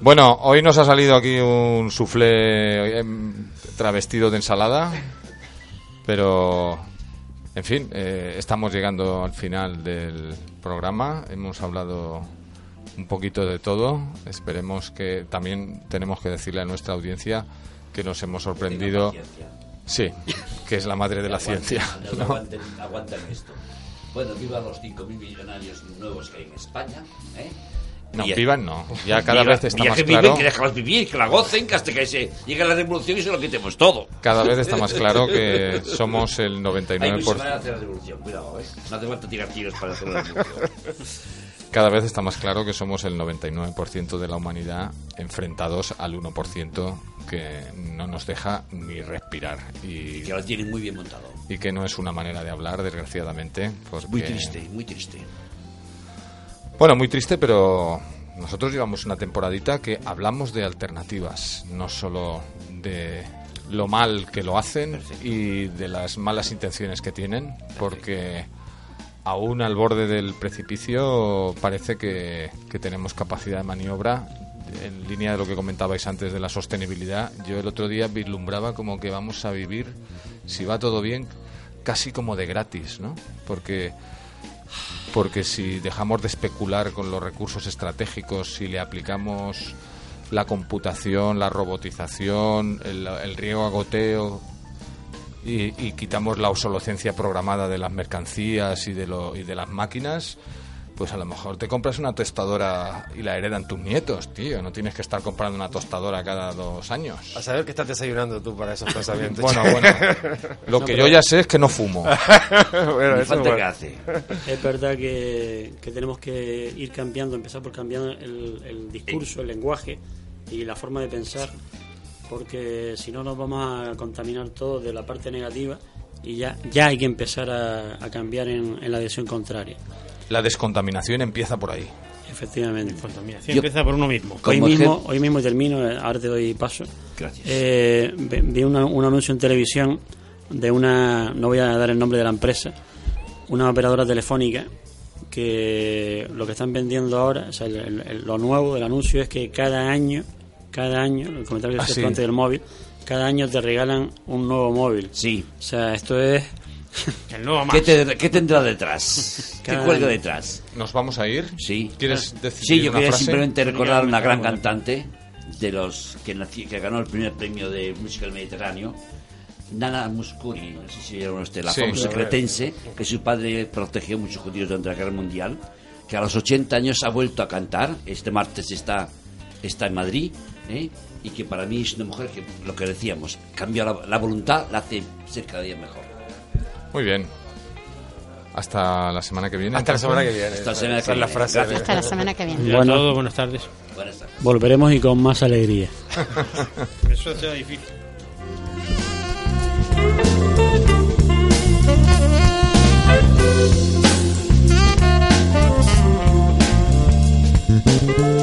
Speaker 2: Bueno, hoy nos ha salido aquí un soufflé em, travestido de ensalada, pero en fin, eh, estamos llegando al final del programa. Hemos hablado un poquito de todo. Esperemos que también tenemos que decirle a nuestra audiencia que nos hemos sorprendido. Sí, que es la madre de la ciencia.
Speaker 6: Aguanten, aguanten esto. Bueno, viva los 5.000 millonarios nuevos que hay en España. ¿eh?
Speaker 2: No,
Speaker 6: Y-
Speaker 2: vivan no. Ya cada
Speaker 6: Viva-
Speaker 2: vez está más
Speaker 6: viven,
Speaker 2: claro.
Speaker 6: que déjalos vivir, que la gocen, que hasta que se llegue la revolución y se lo quitemos todo.
Speaker 2: Cada vez está más claro que somos el
Speaker 6: Hay muchas maneras
Speaker 2: 99%.
Speaker 6: de hacer la revolución, cuidado, ¿eh? No hace falta tirar tiros para hacer la revolución.
Speaker 2: Cada vez está más claro que somos el 99% de la humanidad enfrentados al 1% que no nos deja ni respirar y,
Speaker 6: que lo tienen muy bien montado.
Speaker 2: y que no es una manera de hablar, desgraciadamente. porque-
Speaker 6: Muy triste, muy triste.
Speaker 2: Bueno, muy triste, pero nosotros llevamos una temporadita que hablamos de alternativas, no solo de lo mal que lo hacen y de las malas intenciones que tienen, porque aún al borde del precipicio parece que, tenemos capacidad de maniobra. En línea de lo que comentabais antes de la sostenibilidad, yo el otro día vislumbraba como que vamos a vivir, si va todo bien, casi como de gratis, ¿no? Porque porque si dejamos de especular con los recursos estratégicos, si le aplicamos la computación, la robotización, el, el riego a goteo y, y quitamos la obsolescencia programada de las mercancías y de, lo, y de las máquinas, pues a lo mejor te compras una tostadora y la heredan tus nietos, tío. No tienes que estar comprando una tostadora cada dos años.
Speaker 4: A saber qué estás desayunando tú para esos pensamientos.
Speaker 2: Bueno, bueno. Lo
Speaker 3: No,
Speaker 2: que
Speaker 3: pero-
Speaker 2: yo ya sé es que no fumo.
Speaker 4: bueno, eso
Speaker 6: falta
Speaker 4: bueno.
Speaker 6: que hace.
Speaker 3: Es verdad que, que tenemos que ir cambiando, empezar por cambiar el, el discurso, el lenguaje y la forma de pensar, porque si no nos vamos a contaminar todo de la parte negativa y ya, ya hay que empezar a, a cambiar en, en la dirección contraria.
Speaker 2: La descontaminación empieza por ahí.
Speaker 3: Efectivamente.
Speaker 5: Contaminación
Speaker 6: Yo-
Speaker 5: empieza por uno mismo.
Speaker 3: Hoy mismo, hoy mismo termino, eh, ahora te doy paso.
Speaker 6: Gracias.
Speaker 3: Eh, vi una- un anuncio en televisión de una, no voy a dar el nombre de la empresa, una operadora telefónica que lo que están vendiendo ahora, o sea, el- el- el- lo nuevo del anuncio es que cada año, cada año, el comentario que
Speaker 2: Ah, sí.
Speaker 3: antes del móvil, cada año te regalan un nuevo móvil.
Speaker 6: Sí.
Speaker 3: O sea, esto es
Speaker 5: El nuevo más.
Speaker 6: ¿Qué, te- qué tendrá detrás? ¿Qué
Speaker 3: Cada
Speaker 6: cuelga
Speaker 3: año.
Speaker 6: detrás?
Speaker 2: ¿Nos vamos a ir?
Speaker 6: Sí.
Speaker 2: ¿Quieres decir
Speaker 6: Sí, yo
Speaker 2: una
Speaker 6: quería
Speaker 2: frase?
Speaker 6: simplemente recordar a una gran cantante de los que, nací- que ganó el primer premio de música del Mediterráneo, Nana Muscuri, no sé si vieron usted, la
Speaker 2: Sí.
Speaker 6: famosa cretense, que su padre protegió a muchos judíos durante la guerra mundial, que a los 80 años ha vuelto a cantar, este martes está, está en Madrid, ¿eh? y que para mí es una mujer que, lo que decíamos, cambia la, voluntad, la hace ser cada día mejor.
Speaker 2: Muy bien. Hasta la semana que viene.
Speaker 4: Hasta la semana que viene.
Speaker 6: Hasta la semana que
Speaker 4: viene. La frase.
Speaker 7: Hasta la semana que viene.
Speaker 3: Bueno,
Speaker 5: todo, buenas tardes.
Speaker 6: Buenas tardes.
Speaker 3: Volveremos y con más alegría.
Speaker 5: Eso difícil.